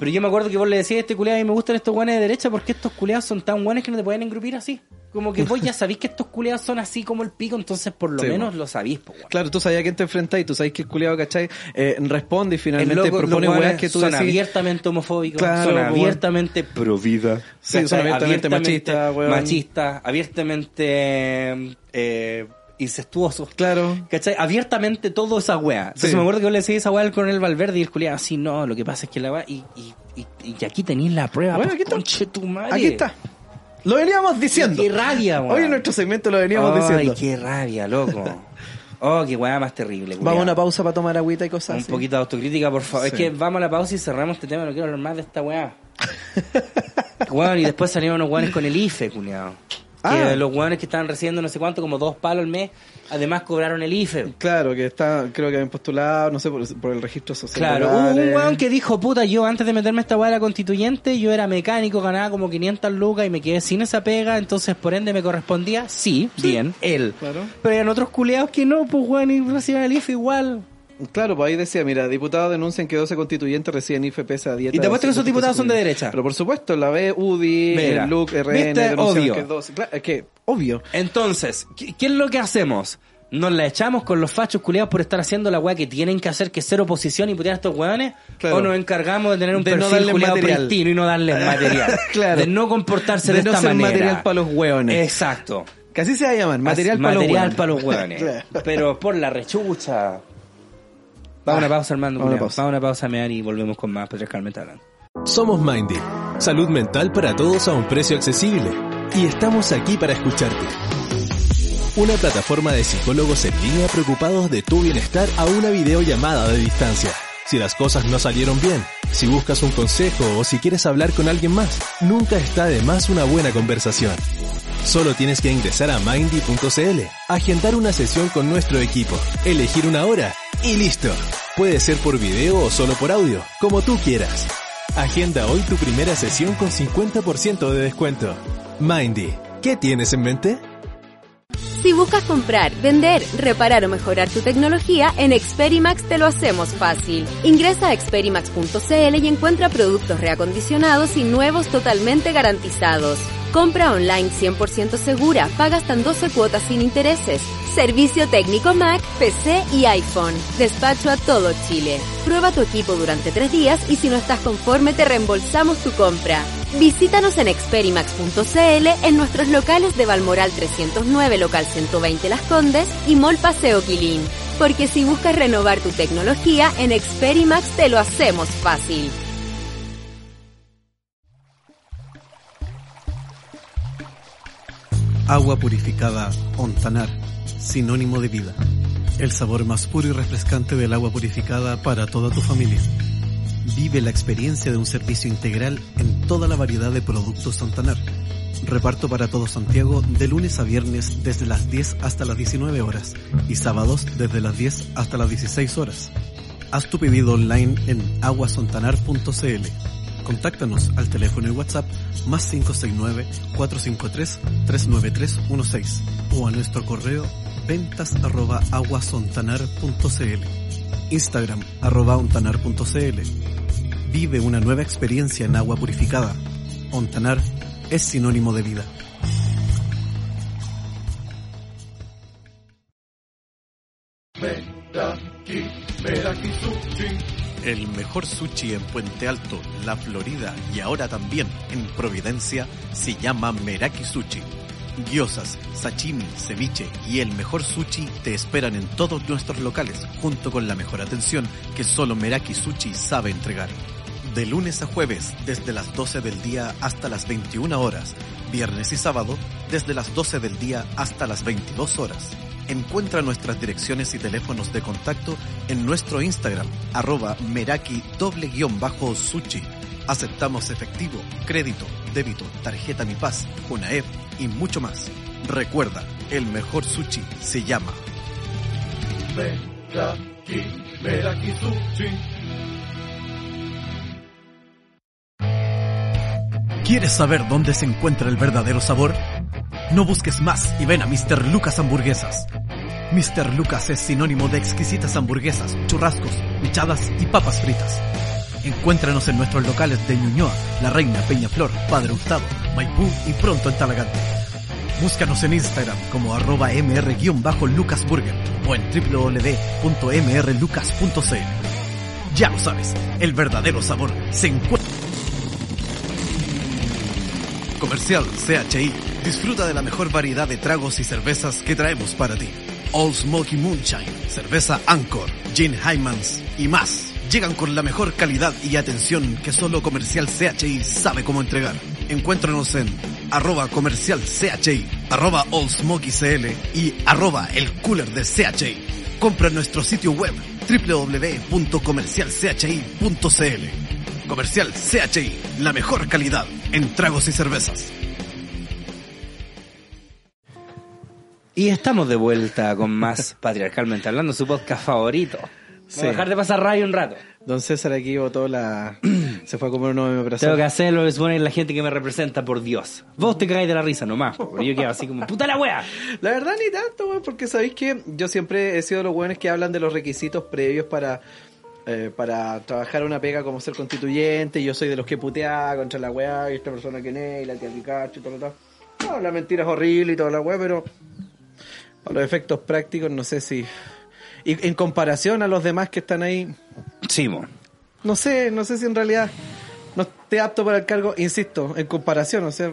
Pero yo me acuerdo que vos le decías a este culiado y me gustan estos weones de derecha porque estos culiados son tan buenos que no te pueden engrupir así. Como que vos ya sabís que estos culiados son así como el pico, entonces por lo Sí, menos po. lo sabís, po, weón. Claro, tú sabías a quién te enfrentas y tú sabes que el culiado, ¿cachai? Eh, responde y finalmente loco- propone weas que tú son decís. abiertamente homofóbicos, Claro, son abiertamente pro vida, Sí, son abiertamente machistas, weón. machistas, abiertamente eh, incestuosos. Claro. ¿Cachai? Abiertamente todo esa weá. Entonces Sí. me acuerdo que yo le decía esa weá al coronel Valverde y el culiado así, no, lo que pasa es que la weá, y, y, y, y aquí tenéis la prueba, Bueno, pues, aquí está. tu madre. Aquí está. Lo veníamos diciendo. Qué rabia, weón. Hoy en nuestro segmento lo veníamos Ay, diciendo. qué rabia, loco. Oh, qué weá más terrible, Vamos a culiao. una pausa para tomar agüita y cosas Un así. poquito de autocrítica, por favor. Sí. Es que vamos a la pausa y cerramos este tema. No quiero hablar más de esta weá. Weón, y después salieron unos weones con el IFE, culiao. Ah. Que los weones que estaban recibiendo no sé cuánto, como dos palos al mes, además cobraron el IFE. Claro, que está, creo que habían postulado, no sé, por, por el registro social. Claro, hubo un weón que dijo, puta, yo antes de meterme a esta de la constituyente, yo era mecánico, ganaba como 500 lucas y me quedé sin esa pega, entonces por ende me correspondía, sí, bien, él. Claro. Pero hay otros culeados que no, pues weón, y reciben el IFE igual. Claro, pues ahí decía, mira, diputados denuncian que 12 constituyentes reciben IFE pese a dieta. Y te apuesto que esos diputados son de derecha. Pero por supuesto, la B, UDI, Mira, el LUC, RN, ¿viste? Obvio. que 12. Claro, es que, obvio. Entonces, ¿qué, qué es lo que hacemos? ¿Nos la echamos con los fachos culiados por estar haciendo la weá que tienen que hacer, que es ser oposición y putear a estos weones? Claro. ¿O nos encargamos de tener un De no perfil darles culiado material. pristino y no darles material? Claro. De no comportarse de, De no esta ser manera. material para los hueones. Exacto. Que así se va a llamar, material para los material hueones. para los hueones. Claro. Pero por la rechucha. Vamos a una pausa, Armando. Vamos a una pausa. Vamos a una pausa, mear, y volvemos con más patriarcalmente hablando. Somos Mindy, salud mental para todos a un precio accesible. Y estamos aquí para escucharte. Una plataforma de psicólogos en línea preocupados de tu bienestar a una videollamada de distancia. Si las cosas no salieron bien, si buscas un consejo o si quieres hablar con alguien más, nunca está de más una buena conversación. Solo tienes que ingresar a mindy.cl, agendar una sesión con nuestro equipo, elegir una hora y listo. Puede ser por video o solo por audio, como tú quieras. Agenda hoy tu primera sesión con 50% de descuento. Mindy, ¿qué tienes en mente? Si buscas comprar, vender, reparar o mejorar tu tecnología, en Experimax te lo hacemos fácil. Ingresa a experimax.cl y encuentra productos reacondicionados y nuevos totalmente garantizados. Compra online 100% segura, paga hasta en 12 cuotas sin intereses. Servicio técnico Mac, PC y iPhone. Despacho a todo Chile. Prueba tu equipo durante tres días y si no estás conforme te reembolsamos tu compra. Visítanos en experimax.cl en nuestros locales de Balmoral 309, local 120 Las Condes y Mall Paseo Quilín. Porque si buscas renovar tu tecnología, en Experimax te lo hacemos fácil. Agua purificada Ontanar. sinónimo de vida. El sabor más puro y refrescante del agua purificada para toda tu familia. Vive la experiencia de un servicio integral en toda la variedad de productos Santander. Reparto para todo Santiago de lunes a viernes desde las 10 hasta las 19 horas y sábados desde las 10 hasta las 16 horas. Haz tu pedido online en aguasontanar.cl. Contáctanos al teléfono y WhatsApp más 569-453-39316 o a nuestro correo ventas arroba aguasontanar.cl. Instagram arroba ontanar.cl. Vive una nueva experiencia en agua purificada. Ontanar es sinónimo de vida. El mejor sushi en Puente Alto, La Florida y ahora también en Providencia se llama Meraki Sushi. Gyozas, sashimi, ceviche y el mejor sushi te esperan en todos nuestros locales junto con la mejor atención que solo Meraki Sushi sabe entregar. De lunes a jueves desde las 12 del día hasta las 21 horas, viernes y sábado desde las 12 del día hasta las 22 horas. Encuentra nuestras direcciones y teléfonos de contacto en nuestro Instagram, arroba meraki doble guion bajo sushi. Aceptamos efectivo, crédito, débito, tarjeta Mi Paz, UNAEP y mucho más. Recuerda, el mejor sushi se llama Meraki, Meraki Sushi. ¿Quieres saber dónde se encuentra el verdadero sabor? No busques más y ven a Mr. Lucas Hamburguesas. Mr. Lucas es sinónimo de exquisitas hamburguesas, churrascos, mechadas y papas fritas. Encuéntranos en nuestros locales de Ñuñoa, La Reina, Peñaflor, Padre Hurtado, Maipú y pronto en Talagante. Búscanos en Instagram como arroba mr-lucasburger o en www.mrlucas.cl. Ya lo sabes, el verdadero sabor se encuentra. Comercial CHI. Disfruta de la mejor variedad de tragos y cervezas que traemos para ti. All Smoky Moonshine, cerveza Anchor, Gin Hymans y más. Llegan con la mejor calidad y atención que solo Comercial CHI sabe cómo entregar. Encuéntranos en arroba comercial CHI, arroba CL y arroba el cooler de CHI. Compra en nuestro sitio web www.comercialchi.cl. Comercial CHI, la mejor calidad en tragos y cervezas. Y estamos de vuelta con más Patriarcalmente Hablando, su podcast favorito. Vamos a dejar de pasar radio un rato. Don César aquí votó la... se fue a comer uno de mi Tengo que hacerlo, es bueno la gente que me representa, por Dios. Vos te cagáis de la risa nomás, pero yo quedo así como, puta la wea. La verdad ni tanto, weón, porque sabéis que yo siempre he sido de los buenos que hablan de los requisitos previos para eh, para trabajar una pega como ser constituyente. Yo soy de los que putea contra la weá y esta persona que es, y la tía Pikachu y todo lo tal. No, la mentira es horrible y toda la weá, pero a los efectos prácticos no sé si... Y en comparación a los demás que están ahí... Sí, mo. No sé, no sé si en realidad no esté apto para el cargo, insisto, en comparación, o sea,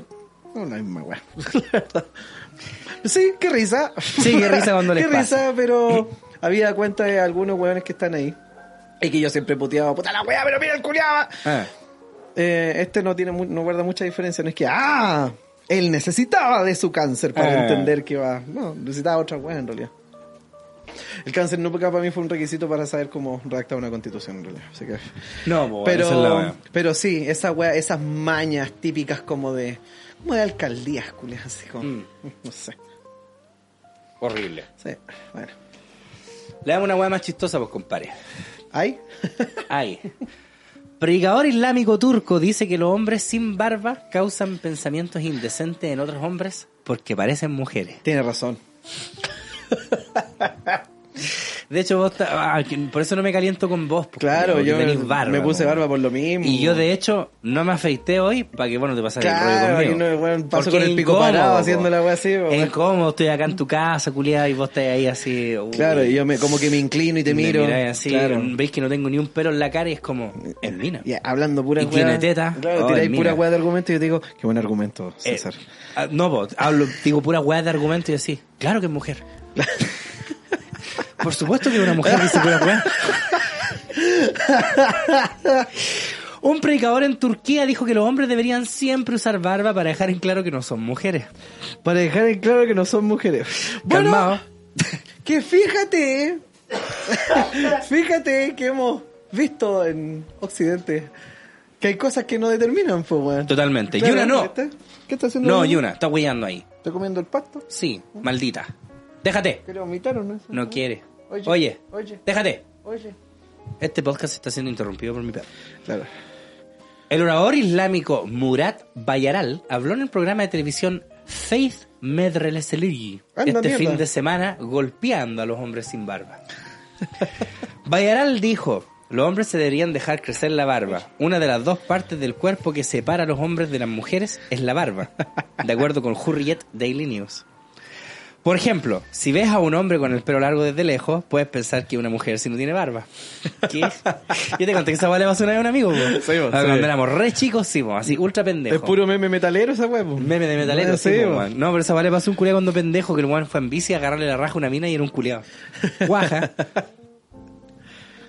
no la misma weá. sí, qué risa. Sí, qué risa cuando les Qué risa, pero había cuenta de algunos weones que están ahí. Y que yo siempre puteaba, puta la weá, pero mira el culiaba. Ah. Eh, este no tiene mu- no guarda mucha diferencia, no es que, ah, él necesitaba de su cáncer para Ah. entender que va. No, necesitaba otra weá en realidad. El cáncer nunca para mí fue un requisito para saber cómo redactar una constitución en realidad. Así que, No, po, esa es la pero, wea. pero sí, esa wea, esas mañas típicas como de, como de alcaldías, culias, así como, Mm. no sé. Horrible. Sí, bueno. Le damos una wea más chistosa, pues, compadre. ¿Hay? Ay. Predicador islámico turco dice que los hombres sin barba causan pensamientos indecentes en otros hombres porque parecen mujeres. Tiene razón. De hecho, vos ta- ah, por eso no me caliento con vos. porque Claro, yo barba, me puse barba por lo mismo. Y yo, de hecho, no me afeité hoy para que, bueno, te pasaras el rollo Claro, conmigo. no, bueno, paso Porque con el pico incómodo, parado haciendo la wea así. Es incómodo, estoy acá en tu casa, culiada, y vos estás ahí así. uy. Claro, y yo me, como que me inclino y te miro. así, claro. veis que no tengo ni un pelo en la cara y es como, es mina. Y hablando pura Y tiene teta. Claro, Oh, tiráis pura wea de argumento y yo te digo, qué buen argumento, Eh, César. ah, no, po, hablo, digo pura weá de argumento y así. Claro que es mujer. Por supuesto que una mujer dice pura weá. Un predicador en Turquía dijo que los hombres deberían siempre usar barba para dejar en claro que no son mujeres. Para dejar en claro que no son mujeres. Bueno, Calmado. Que fíjate, fíjate que hemos visto en Occidente que hay cosas que no determinan, pues, weón. Totalmente. Claro, Yuna no. ¿Qué está haciendo? No, Yuna? Yuna, está huellando ahí. ¿Está comiendo el pasto? Sí, maldita. Déjate. ¿Quiere vomitar o no? No quiere. Oye, Oye, oye. déjate. Oye. Este podcast está siendo interrumpido por mi perro. Claro. El orador islámico Murat Bayaral habló en el programa de televisión Faith Medreleseli Anda, este mierda. fin de semana golpeando a los hombres sin barba. Bayaral dijo, los hombres se deberían dejar crecer la barba. Una de las dos partes del cuerpo que separa a los hombres de las mujeres es la barba, de acuerdo con Hurriyet Daily News. Por ejemplo, si ves a un hombre con el pelo largo desde lejos, puedes pensar que una mujer si no tiene barba. ¿Qué? Yo te conté que esa weá le pasó una vez a un amigo, po. Sí, po, sí. Cuando éramos re chicos, sí, po, así ultra pendejo. Es puro meme metalero esa pues. Meme de metalero, sí, po. No, pero esa weá le pasó a un culiado cuando pendejo que el weón fue en bici a agarrarle la raja a una mina y era un culiado. Guaja.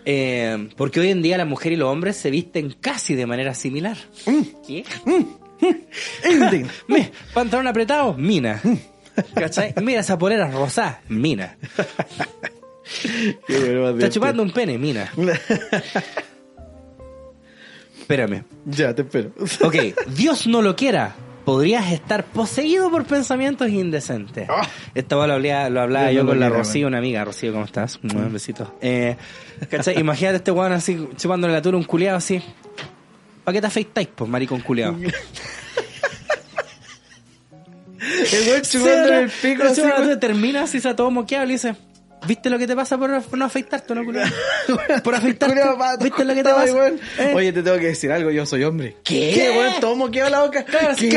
Eh, porque hoy en día la mujer y los hombres se visten casi de manera similar. Mm. ¿Qué? Ending. Me, pantalón apretado, mina. ¿Cachai? Mira esa polera rosada, mina. Qué Está chupando un pene, mina. Espérame. Ya, te espero. Ok, Dios no lo quiera. Podrías estar poseído por pensamientos indecentes. Esta weá lo hablaba, lo hablaba yo no con la Rocío, una amiga. Rocío, ¿cómo estás? Un besito. Eh, ¿cachai? Imagínate este weón así, chupándole la tula un culiado así. ¿Para qué te afeitáis, pues, maricón culiado? El weón chupándole el pico así, termina así, se todo moqueado y le dice... ¿Viste lo que te pasa por no afeitarte, no, culiao? Por afeitarte. ¿Viste lo que te pasa? ¿Eh? Oye, te tengo que decir algo, yo soy hombre. ¿Qué? ¿Qué, weón? Todo moqueado la boca. ¿Qué?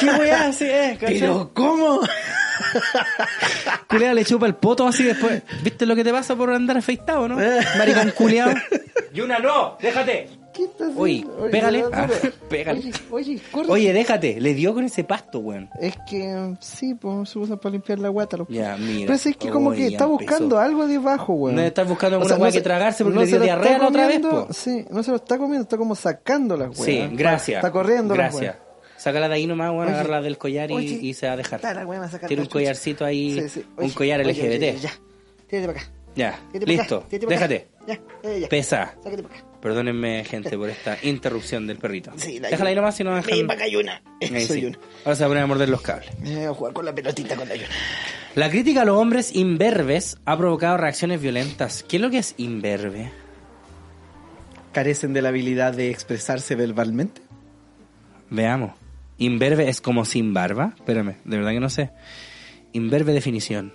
¿Qué weá así es? ¿cachai? Pero, ¿cómo? Culeado le chupa el poto así después. ¿Viste lo que te pasa por andar afeitado, no? Maricón culeado. Y una no, déjate. ¿Qué estás haciendo? Oye, pégale. dura, Ah, pégale. Oye, oye, corre. Oye, déjate. Le dio con ese pasto, weón. Es que sí, pues se usa para limpiar la guata. Lo... Ya, mira. Pero es que como Oye, que está empezó. buscando algo debajo, weón. No estás buscando alguna no weá se- que tragarse porque le se dio diarrea está la otra vez, po. Sí, no se lo está comiendo, está como sacando las weas. Sí, gracias. Está corriendo Gracias. Sácala de ahí nomás, weón, Oye, agarra del collar y, oye, y se va a dejar. está la a Tiene la un chucha. collarcito ahí, Sí, sí. un Oye, collar oye, LGBT. oye, ya, tírate para acá. Ya, tírate listo. acá, Déjate. Ya, ya, ya. Pesa. Sácate para acá. Perdónenme, gente, por esta interrupción del perrito. Sí, la Déjala ahí nomás si no dejan... Yuna. Ahí Soy sí. Yuna. Ahora se va a poner a morder los cables. Me voy a jugar con la pelotita con la Yuna. La crítica a los hombres imberbes ha provocado reacciones violentas. ¿Qué es lo que es imberbe? ¿Carecen de la habilidad de expresarse verbalmente? Veamos. Imberbe es como sin barba. Espérame, de verdad que no sé. Imberbe definición.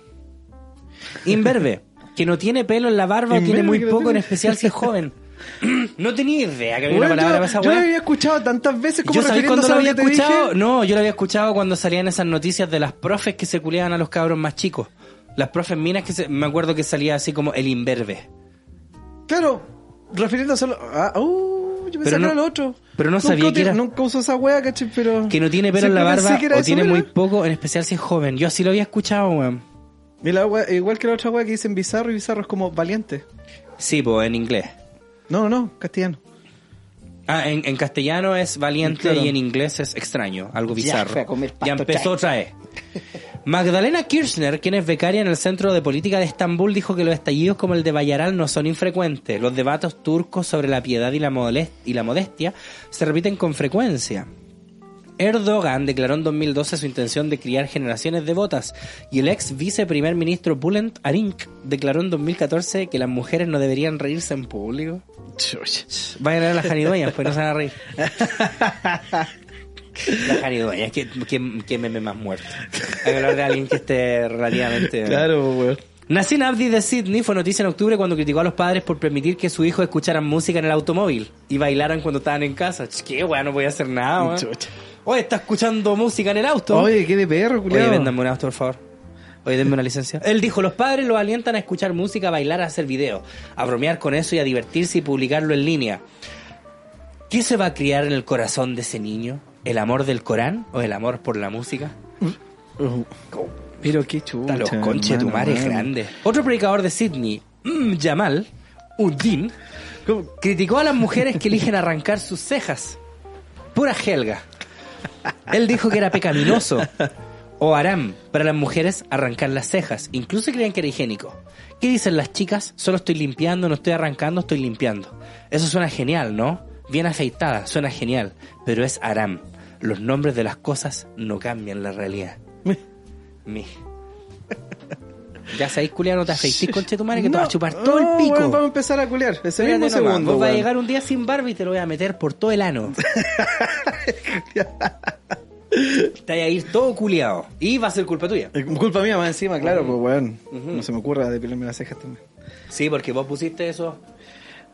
Imberbe, que no tiene pelo en la barba o tiene muy poco, en especial si es joven. no tenía idea que había una Bueno, palabra yo, para esa yo weá. había escuchado tantas veces como Yo refiriéndose cuando lo a había que te dije. escuchado. No, yo lo había escuchado cuando salían esas noticias de las profes que se culeaban a los cabros más chicos. Las profes minas que se, me acuerdo que salía así como el imberbe. Claro, refiriéndose a... lo- Ah, uh, yo pensé Pero que no- era lo otro. pero no Nunca sabía que era- Nunca usó esa wea, caché, pero... Que no tiene pelo en la barba que o eso, tiene muy poco, en especial si es joven. Yo así lo había escuchado, weón. La igual que la otra wea que dicen bizarro y bizarro es como valiente. Sí, pues en inglés. No, no, no, castellano. Ah, en, en castellano es valiente Claro. y en inglés es extraño, algo bizarro. fue a comer pasto Ya empezó otra vez. Magdalena Kirchner, quien es becaria en el Centro de Política de Estambul, dijo que los estallidos como el de Bayaral no son infrecuentes. Los debates turcos sobre la piedad y la, modest- y la modestia se repiten con frecuencia. Erdogan declaró en 2012 su intención de criar generaciones devotas y el ex viceprimer ministro Bülent Arink declaró en 2014 que las mujeres no deberían reírse en público. Vayan a ver las janidueñas, pues no se van a reír. Las janidueñas, que, que, que meme más muerto. Hay que hablar de alguien que esté relativamente... Claro, weón. Nassim Abdi de Sydney fue noticia en octubre cuando criticó a los padres por permitir que su hijo escucharan música en el automóvil y bailaran cuando estaban en casa. Qué weón, no voy a hacer nada, weón. Oye, está escuchando música en el auto. Oye, qué de perro, Oye, culiao. véndame un auto, por favor. Oye, denme una licencia. Él dijo, los padres los alientan a escuchar música, a bailar, a hacer videos, a bromear con eso y a divertirse y publicarlo en línea. ¿Qué se va a criar en el corazón de ese niño? ¿El amor del Corán o el amor por la música? Uh, Pero qué. Puta, los conches de tu madre weón. grande. Otro predicador de Sydney, Jamal Uddin, criticó a las mujeres que eligen arrancar sus cejas. Pura helga. Él dijo que era pecaminoso. O Aram, para las mujeres, arrancar las cejas. Incluso creían que era higiénico. ¿Qué dicen las chicas? Solo estoy limpiando, no estoy arrancando, estoy limpiando. Eso suena genial, ¿no? Bien afeitada, suena genial. Pero es Aram. Los nombres de las cosas no cambian la realidad. Mi. Ya sabéis, culiar, no te afeitís, conche tu madre, que te vas a chupar todo no, el pico. weón, vamos a empezar a culiar. Ese Espérate mismo nomás, segundo. vos vas a llegar un día sin barba y te lo voy a meter por todo el ano. te vas a ir todo culiado. Y va a ser culpa tuya. Culpa mía más encima, claro, pues weón. No se me ocurra depilarme las cejas también. Sí, porque vos pusiste eso.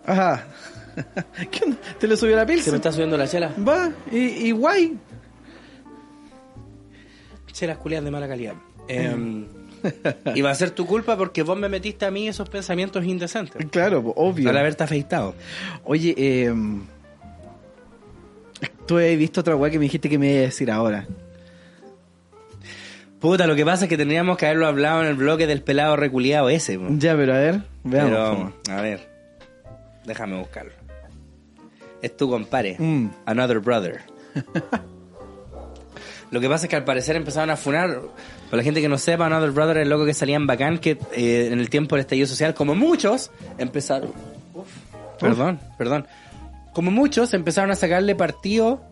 Ajá. ¿Qué onda? ¿Te lo subió la Se me está subiendo la chela. Va, y, y guay. Chelas culiadas de mala calidad. Eh, y va a ser tu culpa porque vos me metiste a mí esos pensamientos indecentes. Claro, pues, obvio. Al haberte afeitado. Oye, eh, tú has visto otra weá que me dijiste que me iba a decir ahora. Puta, lo que pasa es que tendríamos que haberlo hablado en el bloque del pelado reculiado ese. po. Ya, pero a ver, veamos. Pero, a ver, déjame buscarlo. Es tu compadre, Mm. Another Brother. Lo que pasa es que al parecer empezaron a funar. Para la gente que no sepa, Another Brother es el loco que salía en bacán, que eh, en el tiempo del estallido social, como muchos, empezaron. Uf, perdón, perdón. Como muchos empezaron a sacarle partido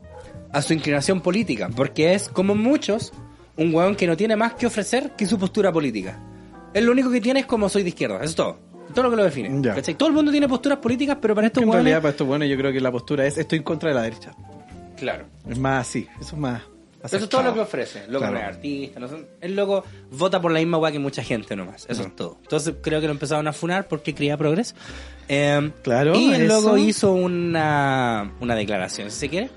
a su inclinación política, porque es, como muchos, un weón que no tiene más que ofrecer que su postura política. Él lo único que tiene es como soy de izquierda, eso es todo. Todo lo que lo define. Todo el mundo tiene posturas políticas, pero para estos en realidad, para esto bueno, yo creo que la postura es estoy en contra de la derecha. Claro. Es más así, eso es más. Eso es todo lo que ofrece. Loco Claro. no es artista. No son- el loco vota por la misma weá que mucha gente nomás. Eso es todo. Entonces creo que lo empezaron a funar porque creía progreso. Eh, Claro, Y el eso. loco hizo una, una declaración, si se quiere.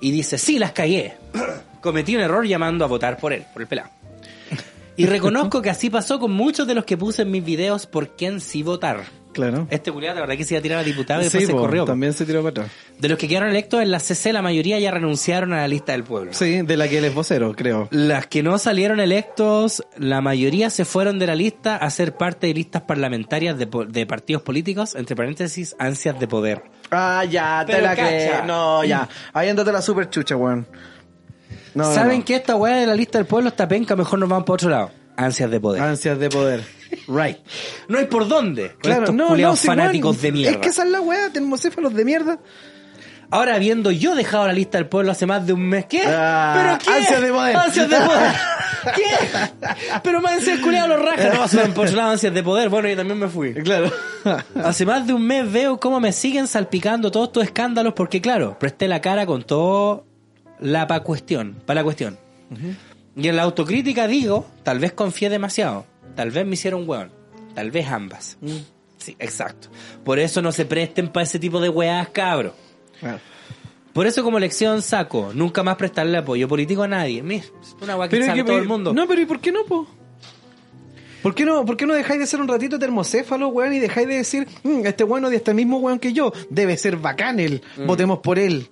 Y dice, sí, las cagué. Cometí un error llamando a votar por él, por el pelado. Y reconozco que así pasó con muchos de los que puse en mis videos por quién sí votar. Claro. Este culiado, la verdad que se iba a tirar a diputado y Sí, después se po, corrió. po. también se tiró para atrás. De los que quedaron electos en la CC, la mayoría ya renunciaron a la lista del pueblo. Sí, de la que él es vocero, creo. Las que no salieron electos, la mayoría se fueron de la lista a ser parte de listas parlamentarias de, de partidos políticos, entre paréntesis, ansias de poder. Ah, ya, te la cacha. crees. No, ya. Ahí andate la super chucha, weón. No, ¿Saben no. que esta weá de la lista del pueblo está penca? Mejor nos vamos para otro lado. Ansias de poder. Ansias de poder. Right. No hay por dónde. con Claro, estos no, no, fanáticos de mierda. Es que esa es la weá, termocéfalos de mierda. Ahora, habiendo yo dejado la lista del pueblo hace más de un mes, ¿qué? Ah, ¿Pero qué? ansias de poder. Ansias de poder. ¿Qué? Pero más encima culiado los rajas. No, por otro lado ansias de poder. Bueno, yo también me fui. Claro. Hace más de un mes veo cómo me siguen salpicando todos estos escándalos porque, claro, presté la cara con todo la pa cuestión, para la cuestión. Y en la autocrítica digo, tal vez confié demasiado, tal vez me hicieron hueón, tal vez ambas. Sí, exacto. Por eso no se presten para ese tipo de weás, cabro. Por eso como lección saco, nunca más prestarle apoyo político a nadie. Mira, es una weá que Pero sabe que- todo el mundo. No, pero ¿y por qué no, po? ¿Por qué no, por qué no dejáis de ser un ratito termocéfalo, weón, y dejáis de decir, "Mm, este bueno de este mismo weón que yo, debe ser bacán él, Mm. votemos por él?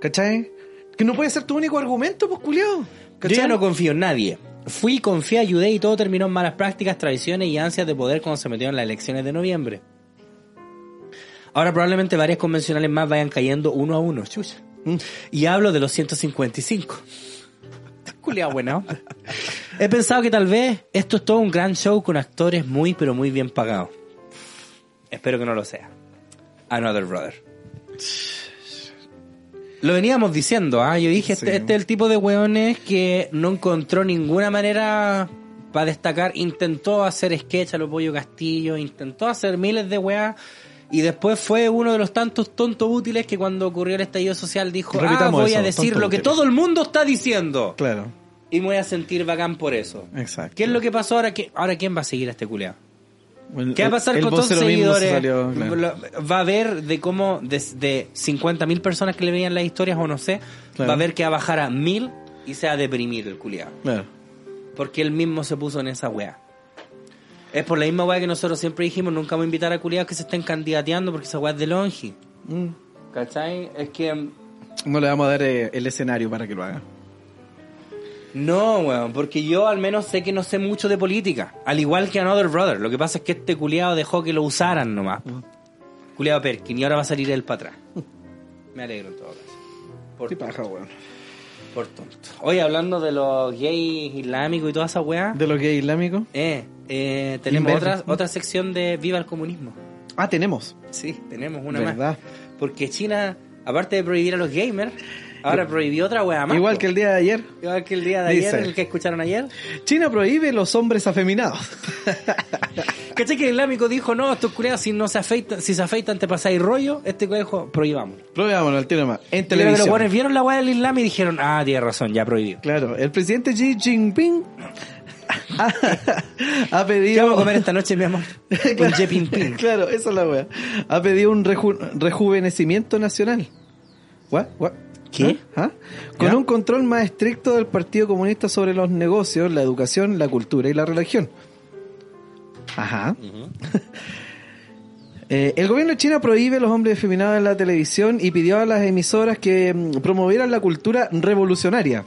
¿Cachai? Que no puede ser tu único argumento, pues, culiao. Yo ya no confío en nadie. Fui, confié, ayudé y todo terminó en malas prácticas, traiciones y ansias de poder cuando se metieron las elecciones de noviembre. Ahora probablemente varias convencionales más vayan cayendo uno a uno, chucha. Y hablo de los 155. Culeado buena onda. He pensado que tal vez esto es todo un gran show con actores muy pero muy bien pagados. Espero que no lo sea. Another Brother. Lo veníamos diciendo, ¿ah? Yo dije, este, Sí. este es el tipo de weones que no encontró ninguna manera para destacar. Intentó hacer sketch a los Pollo Castillo, intentó hacer miles de weas. Y después fue uno de los tantos tontos útiles que cuando ocurrió el estallido social dijo, ah, voy a decir lo que útil". todo el mundo está diciendo. Claro, Y me voy a sentir bacán por eso. exacto. ¿Qué es lo que pasó ahora? ¿Qué- ahora quién va a seguir a este culeado? ¿Qué va a pasar el con todos los seguidores? salió, claro. Lo- Va a haber de cómo, de, 50.000 personas que le veían las historias o no sé, Claro. va a haber que va a bajar a 1000 y se va a deprimir el culiado. Claro. Porque él mismo se puso en esa wea. Es por la misma wea que nosotros siempre dijimos, nunca vamos a invitar a culiados que se estén candidateando porque esa wea es de longi. Mm. ¿Cachai? Es que... No le vamos a dar eh, el escenario para que lo haga. No, weón, porque yo al menos sé que no sé mucho de política. Al igual que Another Brother. Lo que pasa es que este culiado dejó que lo usaran nomás. Culiado Perkin, y ahora va a salir él para atrás. Me alegro en todo caso. Por Qué paja, weón. Por tonto. Oye, hablando de los gays islámicos y toda esa weá, De los gays islámicos. eh, eh, tenemos otra, otra sección de Viva el Comunismo. Ah, tenemos. Sí, tenemos una ¿Verdad? más. Porque China, aparte de prohibir a los gamers, ahora prohibió otra weá más. Igual que el día de ayer. Igual que el día de ayer, el que escucharon ayer. China prohíbe los hombres afeminados. ¿Cachai que el islámico dijo, no, estos culiados si no se afeitan, si se afeitan te pasáis rollo? Este culiao dijo, prohibamos. Probémonos al tiro más. En creo que los televisión. vieron la weá del islam y dijeron, ah, tiene razón, ya prohibido. Claro, el presidente Xi Jinping ha, ha ¿Qué pedido... vamos a comer esta noche, mi amor? Con Xi Jinping. Claro, esa es la wea. Ha pedido un reju- rejuvenecimiento nacional. ¿What? What? ¿Qué? ¿Ah? Con ¿Ya? un control más estricto del Partido Comunista sobre los negocios, la educación, la cultura y la religión. Ajá. Eh, el gobierno de China prohíbe los hombres efeminados en la televisión y pidió a las emisoras que mm, promovieran la cultura revolucionaria.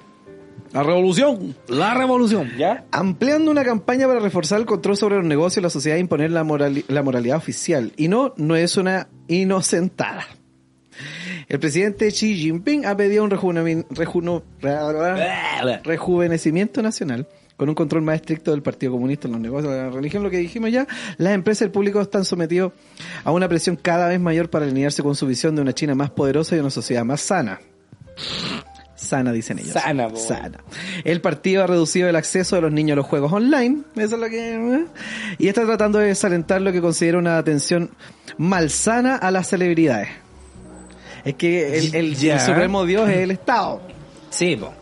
La revolución. La revolución, ¿ya? Ampliando una campaña para reforzar el control sobre los negocios, la sociedad e imponer la, morali- la moralidad oficial. Y no, no es una inocentada. El presidente Xi Jinping ha pedido un rejuno- rejuvenecimiento nacional con un control más estricto del Partido Comunista en los negocios de la religión, lo que dijimos ya, las empresas y el público están sometidos a una presión cada vez mayor para alinearse con su visión de una China más poderosa y una sociedad más sana. Sana, dicen ellos. Sana. Sana. El partido ha reducido el acceso de los niños a los juegos online. Eso es lo que. ¿eh? Y está tratando de desalentar lo que considera una atención malsana a las celebridades. Es que el, el- Ya. el supremo dios es el Estado. Sí, po.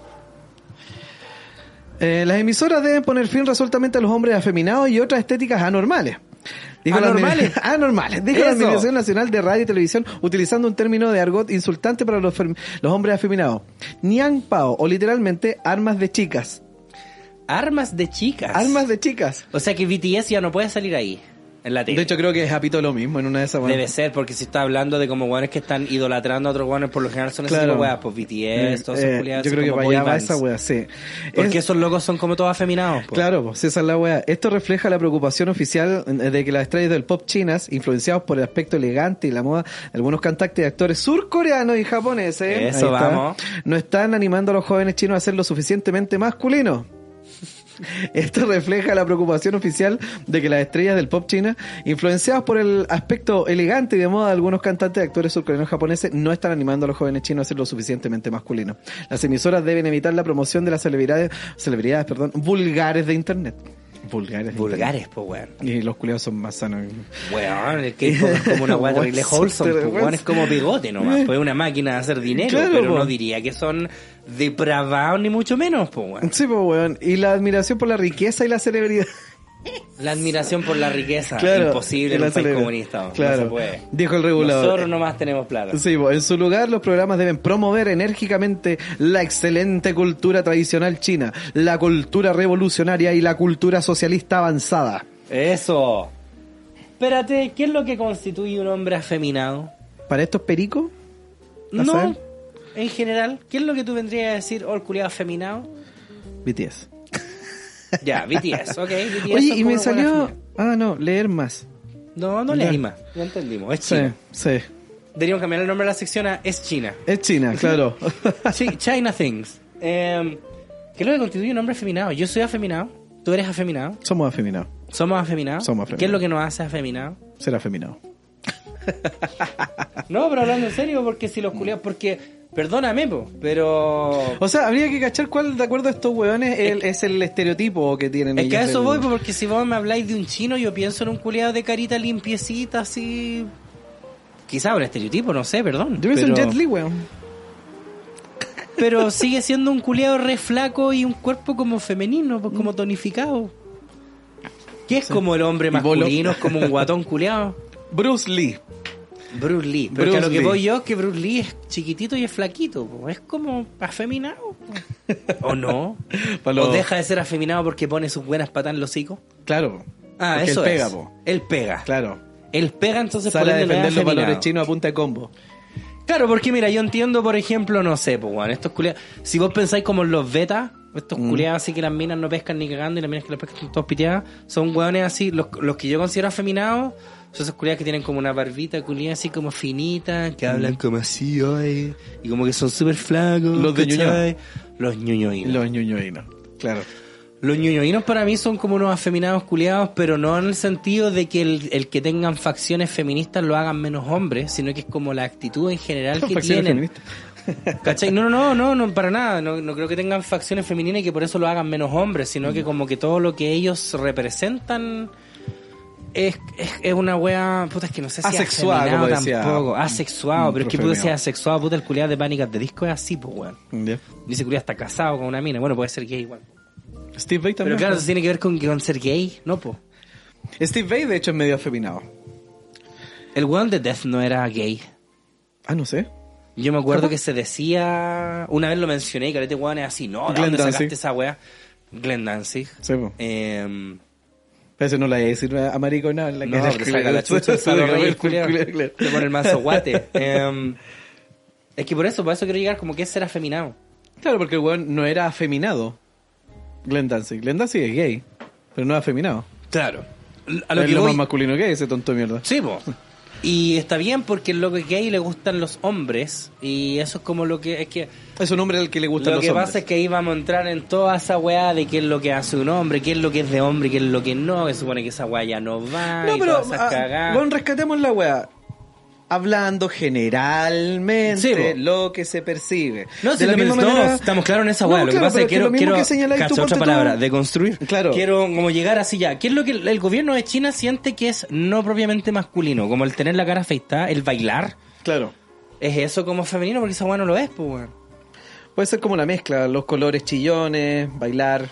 Eh, las emisoras deben poner fin resueltamente a los hombres afeminados y otras estéticas anormales. ¿Anormales? anormales. Dijo la. Administración Nacional de Radio y Televisión utilizando un término de argot insultante para los, los hombres afeminados. Niang Pao, o literalmente armas de chicas. Armas de chicas. Armas de chicas. O sea que BTS ya no puede salir ahí, en la tele. De hecho, creo que es Apito lo mismo en una de esas. bueno. Debe ser, porque si está hablando de como guanes que están idolatrando a otros guanes, por lo general son esas Claro. tipo weas, pues BTS, todos esos Eh, culiados, yo así creo que para allá va esa wea, sí. Porque Es- esos locos son como todos afeminados. po. Claro, pues esa es la wea. Esto refleja la preocupación oficial de que las estrellas del pop chinas, influenciados por el aspecto elegante y la moda algunos cantantes y actores surcoreanos y japoneses, Eso, vamos. no están animando a los jóvenes chinos a ser lo suficientemente masculinos. Esto refleja la preocupación oficial de que las estrellas del pop china, influenciadas por el aspecto elegante y de moda de algunos cantantes y actores surcoreanos japoneses, no están animando a los jóvenes chinos a ser lo suficientemente masculinos. Las emisoras deben evitar la promoción de las celebridades, celebridades, perdón, vulgares de internet. Vulgares. Vulgares, pues weón. Y los culiados son más sanos. Weón, el es como una weá terrible son wholesome, pues, weón, es como bigote nomás, pues es una máquina de hacer dinero, Claro, pero po. no diría que son depravados ni mucho menos, pues weón. Sí, pues, weón. Y la admiración por la riqueza y la celebridad. La admiración por la riqueza, Claro. imposible en un país comunista, Claro. no se puede. Dijo el regulador. Nosotros nomás tenemos plata. Sí, en su lugar los programas deben promover enérgicamente la excelente cultura tradicional china, la cultura revolucionaria y la cultura socialista avanzada. Eso. Espérate, ¿qué es lo que constituye un hombre afeminado? Para estos pericos, ¿A No, saber? en general, ¿qué es lo que tú vendrías a decir, oh, afeminado? BTS. Ya, BTS, ok. BTS Oye, y me salió... Ah, no, leer más. No, no leí más. Ya entendimos. Es Sí, China. sí. Deberíamos cambiar el nombre de la sección a Es China. Es China, claro. Sí, China Things. Eh, ¿Qué es lo que constituye un hombre afeminado? Yo soy afeminado. ¿Tú eres afeminado? Somos afeminados. ¿Somos afeminados? Somos afeminados. ¿Qué es lo que nos hace afeminados? Ser afeminado. No, pero hablando en serio, porque si los culiados... Porque, perdóname, po, pero... O sea, habría que cachar cuál, de acuerdo a estos hueones, es el estereotipo que tienen Es que a eso voy, po, porque si vos me habláis de un chino, yo pienso en un culiado de carita limpiecita, así... Quizá un estereotipo, no sé, perdón. Yo pienso en Jet Li, weón. Pero sigue siendo un culiado re flaco y un cuerpo como femenino, pues como tonificado. ¿Qué es como el hombre masculino? Es como un guatón culiado. Bruce Lee. Bruce Lee. Porque Bruce a lo que Lee. voy yo es que Bruce Lee es chiquitito y es flaquito. po. Es como afeminado. ¿O no? ¿O deja de ser afeminado porque pone sus buenas patas en el hocico? Claro. Ah, Porque eso él pega, es. po. Él pega. Claro. Él pega, entonces Sale a defender los valores chinos a punta de combo. Claro, porque mira, yo entiendo, por ejemplo, no sé, pues, estos culiados. Si vos pensáis como los betas, estos culiados así que las minas no pescan ni cagando y las minas que las pescan están todos piteadas, son hueones así, los, los que yo considero afeminados, son esos culiados que tienen como una barbita culiada así como finita, que hablan como así hoy, y como que son súper flacos. Los de. Los ñoñoínos. Los ñoñoínos. Claro. Los ñoñoínos para mí son como unos afeminados culiados, pero no en el sentido de que el, el que tengan facciones feministas lo hagan menos hombres, sino que es como la actitud en general que Facciones tienen. feministas. ¿Cachai? No, no, no, no, no, para nada. No, no creo que tengan facciones femeninas y que por eso lo hagan menos hombres, sino que como que todo lo que ellos representan es, es, es una wea, puta, es que no sé si afeminado como decía tampoco. Asexuado, pero es que puede ser asexuado, puta, el culiado de pánicas de disco es así, pues, weón. Ya. Dice culiado está casado con una mina. Bueno, puede ser gay igual. Steve Vai Pero también. claro, eso tiene que ver con, con ser gay, ¿no, po? Steve Vai, de hecho, es medio afeminado. El weón de Death no era gay. Ah, no sé. Yo me acuerdo que se decía, una vez lo mencioné, que este weón es así, no, ¿de dónde sacaste esa weá? Glenn Danzig. Sí, po. Eh, Pero no la voy a decir a marico nada en la no, pero saca la chucha el. Le pone el mazo guate. Eh, es que por eso, por eso quiero llegar como que es ser afeminado. Claro, porque el weón no era afeminado. Glenn Danzig. Glenn Danzig es gay, pero no es afeminado. Claro. A lo es que lo voy, más masculino que es ese tonto de mierda. Sí, po. Y está bien porque loco es gay le gustan los hombres. Y eso es como lo que. Es que. Es un hombre al que le gustan Lo los que hombres. pasa es que ahí vamos a entrar en toda esa weá de qué es lo que hace un hombre, qué es lo que es de hombre, qué es lo que no. Que supone que esa weá ya no va. No, y pero todas esas ah, bueno, rescatemos la weá. Hablando generalmente Sí, lo que se percibe. No, De si la no, misma no, manera- estamos claros en esa No, weá. lo claro, que pasa es que quiero, quiero que cacha, otra ponte tú. palabra, de construir. Claro. Quiero como llegar así ya. ¿Qué es lo que el, gobierno de China siente que es no propiamente masculino? Como el tener la cara afeitada, el bailar. Claro. ¿Es eso como femenino? Porque esa weá no lo es, pues. Puede ser como la mezcla, los colores chillones, bailar.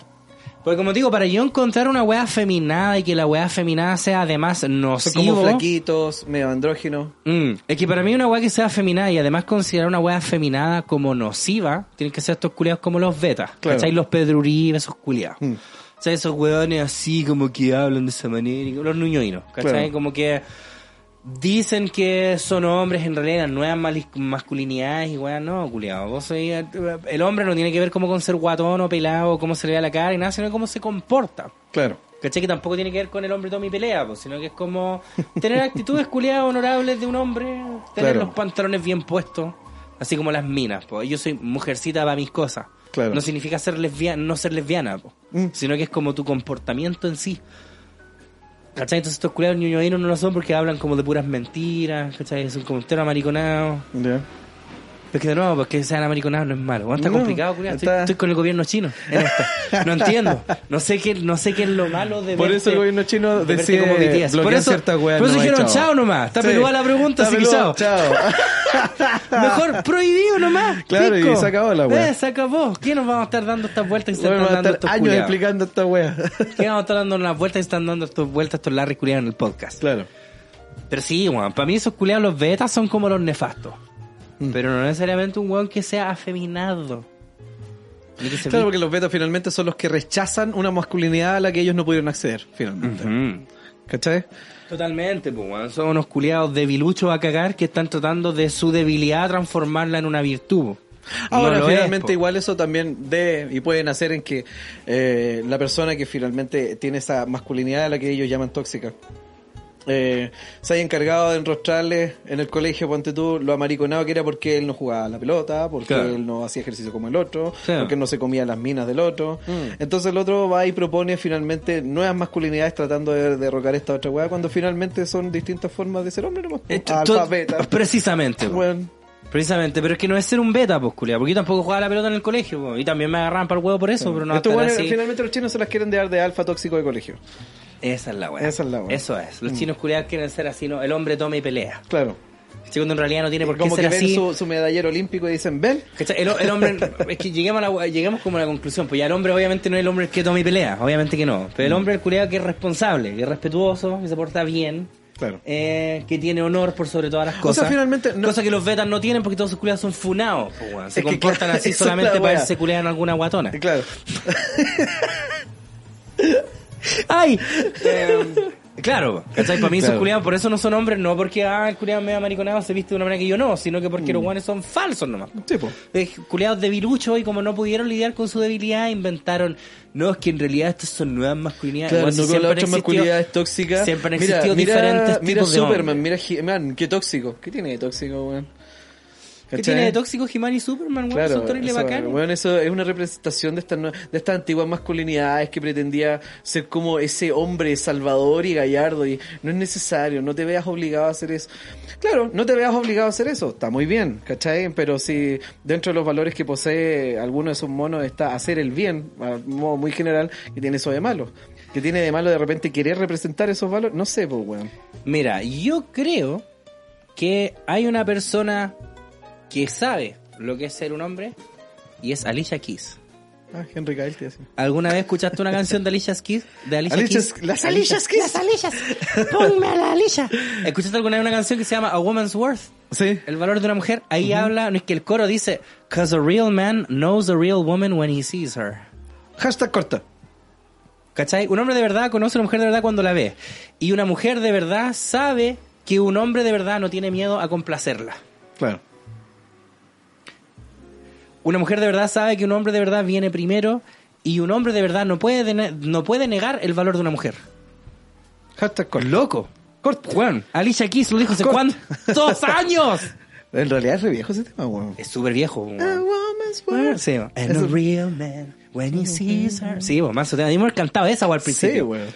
Porque como digo, para yo encontrar una weá feminada y que la weá feminada sea además Son nocivo... como flaquitos, medio andróginos. Mm, es que para mí una weá que sea feminada y además considerar una weá feminada como nociva, tienen que ser estos culiados como los betas. Claro. ¿Cachai? Los Pedro Uribe, esos culiados. Mm. O sea, esos weones así como que hablan de esa manera, y los nuñoinos, ¿cachai? Claro. Como que dicen que son hombres en realidad nuevas masculinidades y weá, no, culiado. Vos sois- el hombre no tiene que ver como con ser guatón o pelado, cómo se le ve a la cara y nada, sino cómo se comporta. Claro. ¿Cachai? Que tampoco tiene que ver con el hombre toma y pelea, pues, sino que es como tener actitudes culiadas honorables de un hombre, tener Claro. los pantalones bien puestos, así como las minas, pues. Yo soy mujercita para mis cosas. Claro. No significa ser lesbiana, no ser lesbiana, pues, Mm. sino que es como tu comportamiento en sí. ¿Cachai? Entonces estos culiados ñoñoínos no lo son porque hablan como de puras mentiras, ¿cachai? Son como enteros amariconados. Ya. Es que de nuevo, porque sean amariconados no es malo. Bueno, está No, complicado, culiado. Estoy, está- estoy con el gobierno chino en esta. No entiendo. No sé qué, no sé qué es lo malo de Por verte- eso el gobierno chino de decide como BTS. Por eso, por eso y dijeron chao. chao nomás. Está Sí. peluda la pregunta, Está así que chao. Mejor prohibido nomás. Claro, y pico. se acabó la wea. Eh, se acabó. ¿Qué nos vamos a estar dando estas vueltas Bueno, están va a dando estar estos años culiados? explicando esta wea. ¿Qué vamos a estar dando unas vueltas que están dando estas vueltas estos Larry culiados en el podcast? claro. Pero sí, weón, para mí esos culiados los betas son como los nefastos. Mm. Pero no necesariamente un weón que sea afeminado. Que Claro, porque los betas finalmente son los que rechazan una masculinidad a la que ellos no pudieron acceder, finalmente. ¿Cachai? Totalmente, pues, weón. Son unos culiados debiluchos a cagar que están tratando de su debilidad transformarla en una virtud. Ahora, No lo es, finalmente, igual eso también debe y pueden hacer en que eh, la persona que finalmente tiene esa masculinidad a la que ellos llaman tóxica, eh, se haya encargado de enrostrarle en el colegio, ponte tú, lo amariconado que era porque él no jugaba la pelota, porque Claro. él no hacía ejercicio como el otro, Claro. porque no se comía las minas del otro. Mm. Entonces el otro va y propone finalmente nuevas masculinidades tratando de derrocar esta otra weá, cuando finalmente son distintas formas de ser hombre. Eh, Alfa, beta. Precisamente. Precisamente, pero es que no es ser un beta, pues. Porque yo tampoco jugaba la pelota en el colegio, po. Y también me agarraban para el huevo por eso, pero no así. finalmente los chinos se las quieren dar de alfa tóxico de colegio. Esa es la weá. Esa es la weá. Mm. Eso es. Los chinos culiados quieren ser así, ¿no? El hombre toma y pelea. Claro. Segundo, en realidad no tiene por qué Como ser que ven así. su, su medallero olímpico y dicen, ven. El, el hombre, es que lleguemos, a la, llegamos como a la conclusión, pues ya el hombre obviamente no es el hombre que toma y pelea, obviamente que no, pero el hombre es el culiado que es responsable, que es respetuoso, que se porta bien, Claro. eh, que tiene honor por sobre todas las O cosas. sea, finalmente, no- Cosa que los betas no tienen porque todos sus culiados son funados, pues, se Es que, comportan claro, así solamente la para verse culiados en alguna guatona. Claro. ¡Ay! Eh, Claro, ¿cachai? Para mí esos Claro. culiados, por eso no son hombres, no porque, ah, el culiado medio mariconado se viste de una manera que yo no, sino que porque los guanes son falsos nomás. Sí, po. Eh, culiados debiluchos y como no pudieron lidiar con su debilidad, inventaron, no, es que en realidad estas son nuevas masculinidades. Claro, no si con las otras masculinidades tóxicas. Siempre han Mira, existido mira, diferentes Mira tipos de Superman, hombres. mira He-Man, qué tóxico. ¿Qué tiene de tóxico, weón? ¿Qué tiene de tóxico He-Man y Superman, weón? Claro, son terribles eso, bacanes. bueno, eso es una representación de estas de estas antiguas masculinidades que pretendía ser como ese hombre salvador y gallardo y no es necesario, no te veas obligado a hacer eso. Claro, no te veas obligado a hacer eso, está muy bien, ¿cachai? Pero si dentro de los valores que posee alguno de esos monos está hacer el bien, a modo muy general, que tiene eso de malo. Que tiene de malo de repente querer representar esos valores, no sé, pues, weón. Mira, yo creo que hay una persona que sabe lo que es ser un hombre y es Alicia Keys. Ah, Henry Cavill te decía. ¿Alguna vez escuchaste una canción de Alicia Keys? De Alicia Alicia- Keys? las Alicias Keys. Las Alicias. Ponme a la Alicia. ¿Escuchaste alguna vez una canción que se llama A Woman's Worth? Sí. El valor de una mujer. Ahí habla, no es que el coro dice, Cause a real man knows a real woman when he sees her. Hashtag corta. ¿Cachai? Un hombre de verdad conoce a una mujer de verdad cuando la ve. Y una mujer de verdad sabe que un hombre de verdad no tiene miedo a complacerla. Claro. Una mujer de verdad sabe que un hombre de verdad viene primero y un hombre de verdad no puede, no puede negar el valor de una mujer. Hashtag corta. Loco. Corta. Alicia Keys lo dijo hace cuántos años. En realidad es re viejo ese tema, weón. Es súper viejo. A weón. woman's Ah, world. Sí, and Eso- a real man when he sees her. Esa weón, al principio. Sí, weón.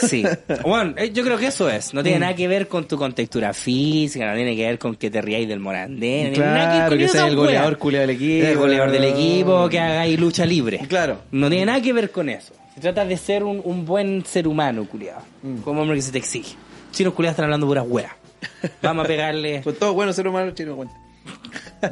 Sí. Bueno, eh, yo creo que eso es. No tiene nada que ver con tu contextura física, no tiene que ver con que te riáis del nada Claro, que con sea esa el goleador culiao del equipo. El goleador del equipo, que hagáis lucha libre. Claro. No tiene nada que ver con eso. Se trata de ser un, un buen ser humano, culiado. Como hombre que se te exige. Chinos culiados están hablando puras weas. Vamos a pegarle, Pues todo bueno ser humano chino cuenta.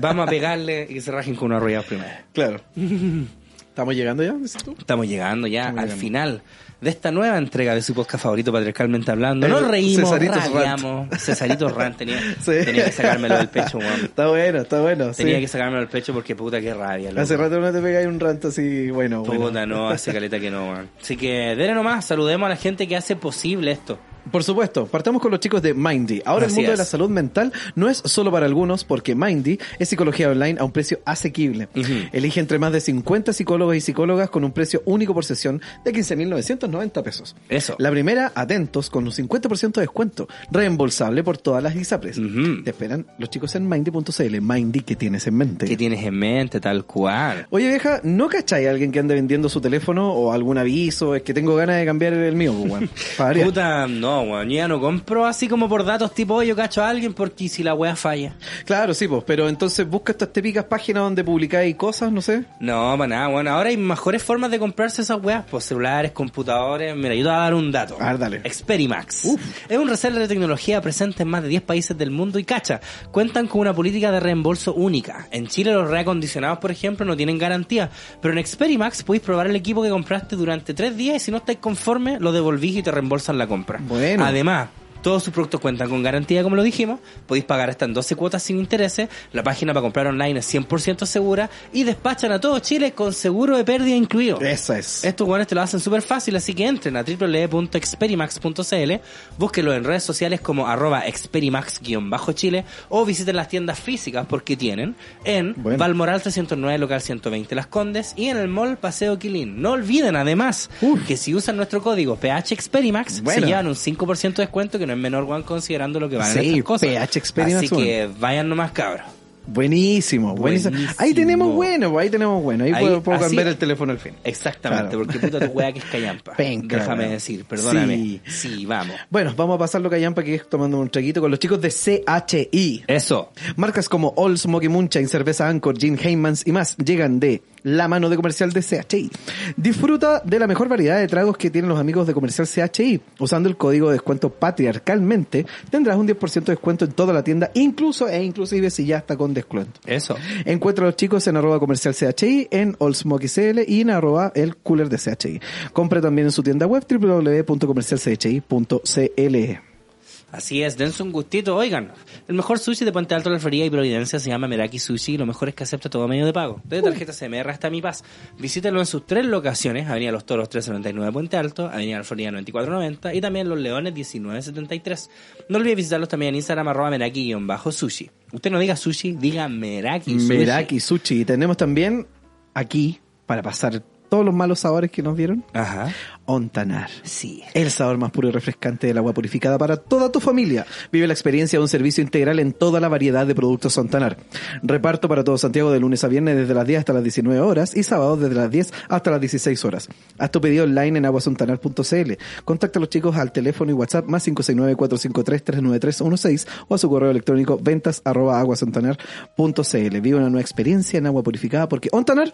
vamos a pegarle y que se rajen con una arrollada primero. Claro. ¿Estamos llegando ya, dices tú? Estamos llegando ya Estamos al llegando. final de esta nueva entrega de su podcast favorito, patriarcalmente hablando. El Nos reímos, Cesaritos rabiamos. Cesarito Rant tenía, Sí. tenía que sacármelo del pecho, weón. Está bueno, está bueno. Tenía sí. que sacármelo del pecho porque puta que rabia, loco. Hace rato no te pegáis un ranto así, bueno, bueno. Puta, no, hace caleta que no, weón. Así que, dele nomás, saludemos a la gente que hace posible esto. Por supuesto, partamos con los chicos de Mindy. Ahora Así el mundo es. de la salud mental no es solo para algunos porque Mindy es psicología online a un precio asequible. Elige entre más de 50 psicólogos y psicólogas con un precio único por sesión de 15.990 pesos. Eso. La primera, atentos, con un 50% de descuento, reembolsable por todas las ISAPRES. Te esperan los chicos en Mindy.cl. Mindy, ¿qué tienes en mente? ¿Qué tienes en mente, tal cual? Oye vieja, ¿no cacháis a alguien que ande vendiendo su teléfono o algún aviso? Es que tengo ganas de cambiar el mío, pues. Puta, no, weón. Yo ya no compro así como por datos tipo, "Oye, yo cacho a alguien porque si la wea falla. Claro, sí, pues, pero entonces busca estas típicas páginas donde publicáis cosas, no sé. No, para nada, bueno, ahora hay mejores formas de comprarse esas weas, pues celulares, computadores. Mira, yo te voy a dar un dato. A ver, dale. Experimax. Es un reseller de tecnología presente en más de 10 países del mundo y cacha, cuentan con una política de reembolso única. En Chile los reacondicionados, por ejemplo, no tienen garantía, pero en Experimax podéis probar el equipo que compraste durante 3 días y si no estáis conforme, lo devolvís y te reembolsan la compra. Bueno. Además, todos sus productos cuentan con garantía, como lo dijimos. Podéis pagar hasta en 12 cuotas sin intereses. La página para comprar online es 100% segura. Y despachan a todo Chile con seguro de pérdida incluido. Esa es. Estos guanes te lo hacen súper fácil, así que entren a www.experimax.cl, búsquenlo en redes sociales como arroba experimax-chile o visiten las tiendas físicas porque tienen en Bueno. Valmoral 309, local 120 Las Condes y en el mall Paseo Quilín. No olviden además Uf. que si usan nuestro código PHExperimax Bueno. se llevan un 5% de descuento que no es menor, Juan, considerando lo que van Sí, estas cosas. PH Así que vayan nomás, cabros. Buenísimo, buenísimo, Buenísimo. Ahí tenemos bueno, ahí tenemos bueno. Ahí, Ahí, puedo, puedo cambiar el teléfono al fin. Exactamente, Claro. porque puta tu wea que es callampa. Penca, Déjame decir, perdóname. Sí. sí vamos. Bueno, vamos a pasarlo callampa que es tomando un traguito con los chicos de CHI. Eso. Marcas como All Smoky Moonshine, Cerveza Anchor, Gin Heymans y más llegan de la mano de comercial de CHI. Disfruta de la mejor variedad de tragos que tienen los amigos de comercial CHI. Usando el código de descuento patriarcalmente, tendrás un 10% de descuento en toda la tienda, incluso e inclusive si ya está con descuento. Eso. Encuentra a los chicos en arroba comercial CHI, en CL y en arroba el cooler de CHI. Compra también en su tienda web www.comercialchi.cl. Así es, dense un gustito. Oigan, el mejor sushi de Puente Alto, La Florida y Providencia se llama Meraki Sushi y lo mejor es que acepta todo medio de pago. Desde tarjeta CMR hasta Mi Paz. Visítenlo en sus tres locaciones, Avenida Los Toros 1399 Puente Alto, Avenida La Florida 9490 y también Los Leones 1973. No olviden visitarlos también en Instagram arroba Meraki-sushi. Usted no diga sushi, diga Meraki Sushi. Meraki Sushi. Y tenemos también aquí, para pasar todos los malos sabores que nos dieron, Ajá. Ontanar. Sí. El sabor más puro y refrescante del agua purificada para toda tu familia. Vive la experiencia de un servicio integral en toda la variedad de productos Ontanar. Reparto para todo Santiago de lunes a viernes desde las 10 hasta las 19 horas y sábados desde las 10 hasta las 16 horas. Haz tu pedido online en aguasontanar.cl. Contacta a los chicos al teléfono y WhatsApp más 569-453-39316 o a su correo electrónico ventas arroba aguasontanar.cl. Vive una nueva experiencia en agua purificada porque Ontanar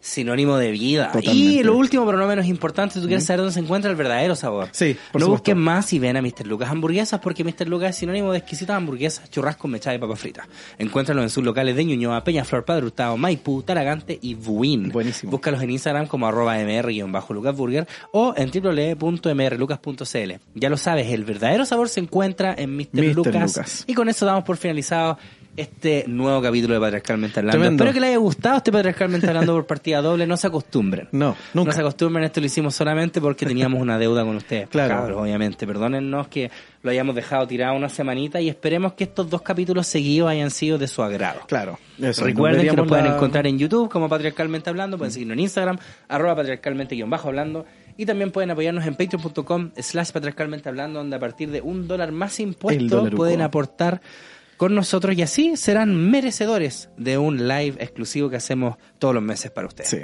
Sinónimo de vida. Totalmente. Y lo último, pero no menos importante, tú quieres saber dónde se encuentra el verdadero sabor. Sí, por No supuesto. busques más y ven a Mr. Lucas Hamburguesas porque Mr. Lucas es sinónimo de exquisitas hamburguesas, churrasco, mechada y papas fritas. Encuéntralos en sus locales de Ñuñoa, Peñaflor, Padre Hurtado, Maipú, Taragante y Buin. Buenísimo. Búscalos en Instagram como arroba mr-lucasburger o en www.mrlucas.cl. Ya lo sabes, el verdadero sabor se encuentra en Mr. Mr. Lucas. Lucas. Y con eso damos por finalizado este nuevo capítulo de Patriarcalmente Hablando. Tremendo. Espero que les haya gustado este Patriarcalmente Hablando por partida doble. No se acostumbren. No, nunca. No se acostumbren, esto lo hicimos solamente porque teníamos una deuda con ustedes. Claro. Cabros, obviamente. Perdónennos que lo hayamos dejado tirado una semanita y esperemos que estos dos capítulos seguidos hayan sido de su agrado. Claro. Eso, Recuerden que nos pueden encontrar en YouTube como Patriarcalmente Hablando, pueden seguirnos en Instagram, arroba patriarcalmente-hablando, y también pueden apoyarnos en patreon.com slash patriarcalmente hablando, donde a partir de un dólar más impuesto pueden aportar con nosotros y así serán merecedores de un live exclusivo que hacemos todos los meses para ustedes. Sí.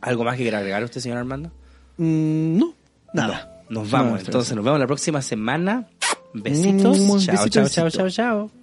¿Algo más que quiera agregar usted, señor Armando? Mm, no, nada. Nos vamos, No, entonces nos vemos la próxima semana. Besitos. Mm, chao, besito, chao, chao, besito. chao, chao.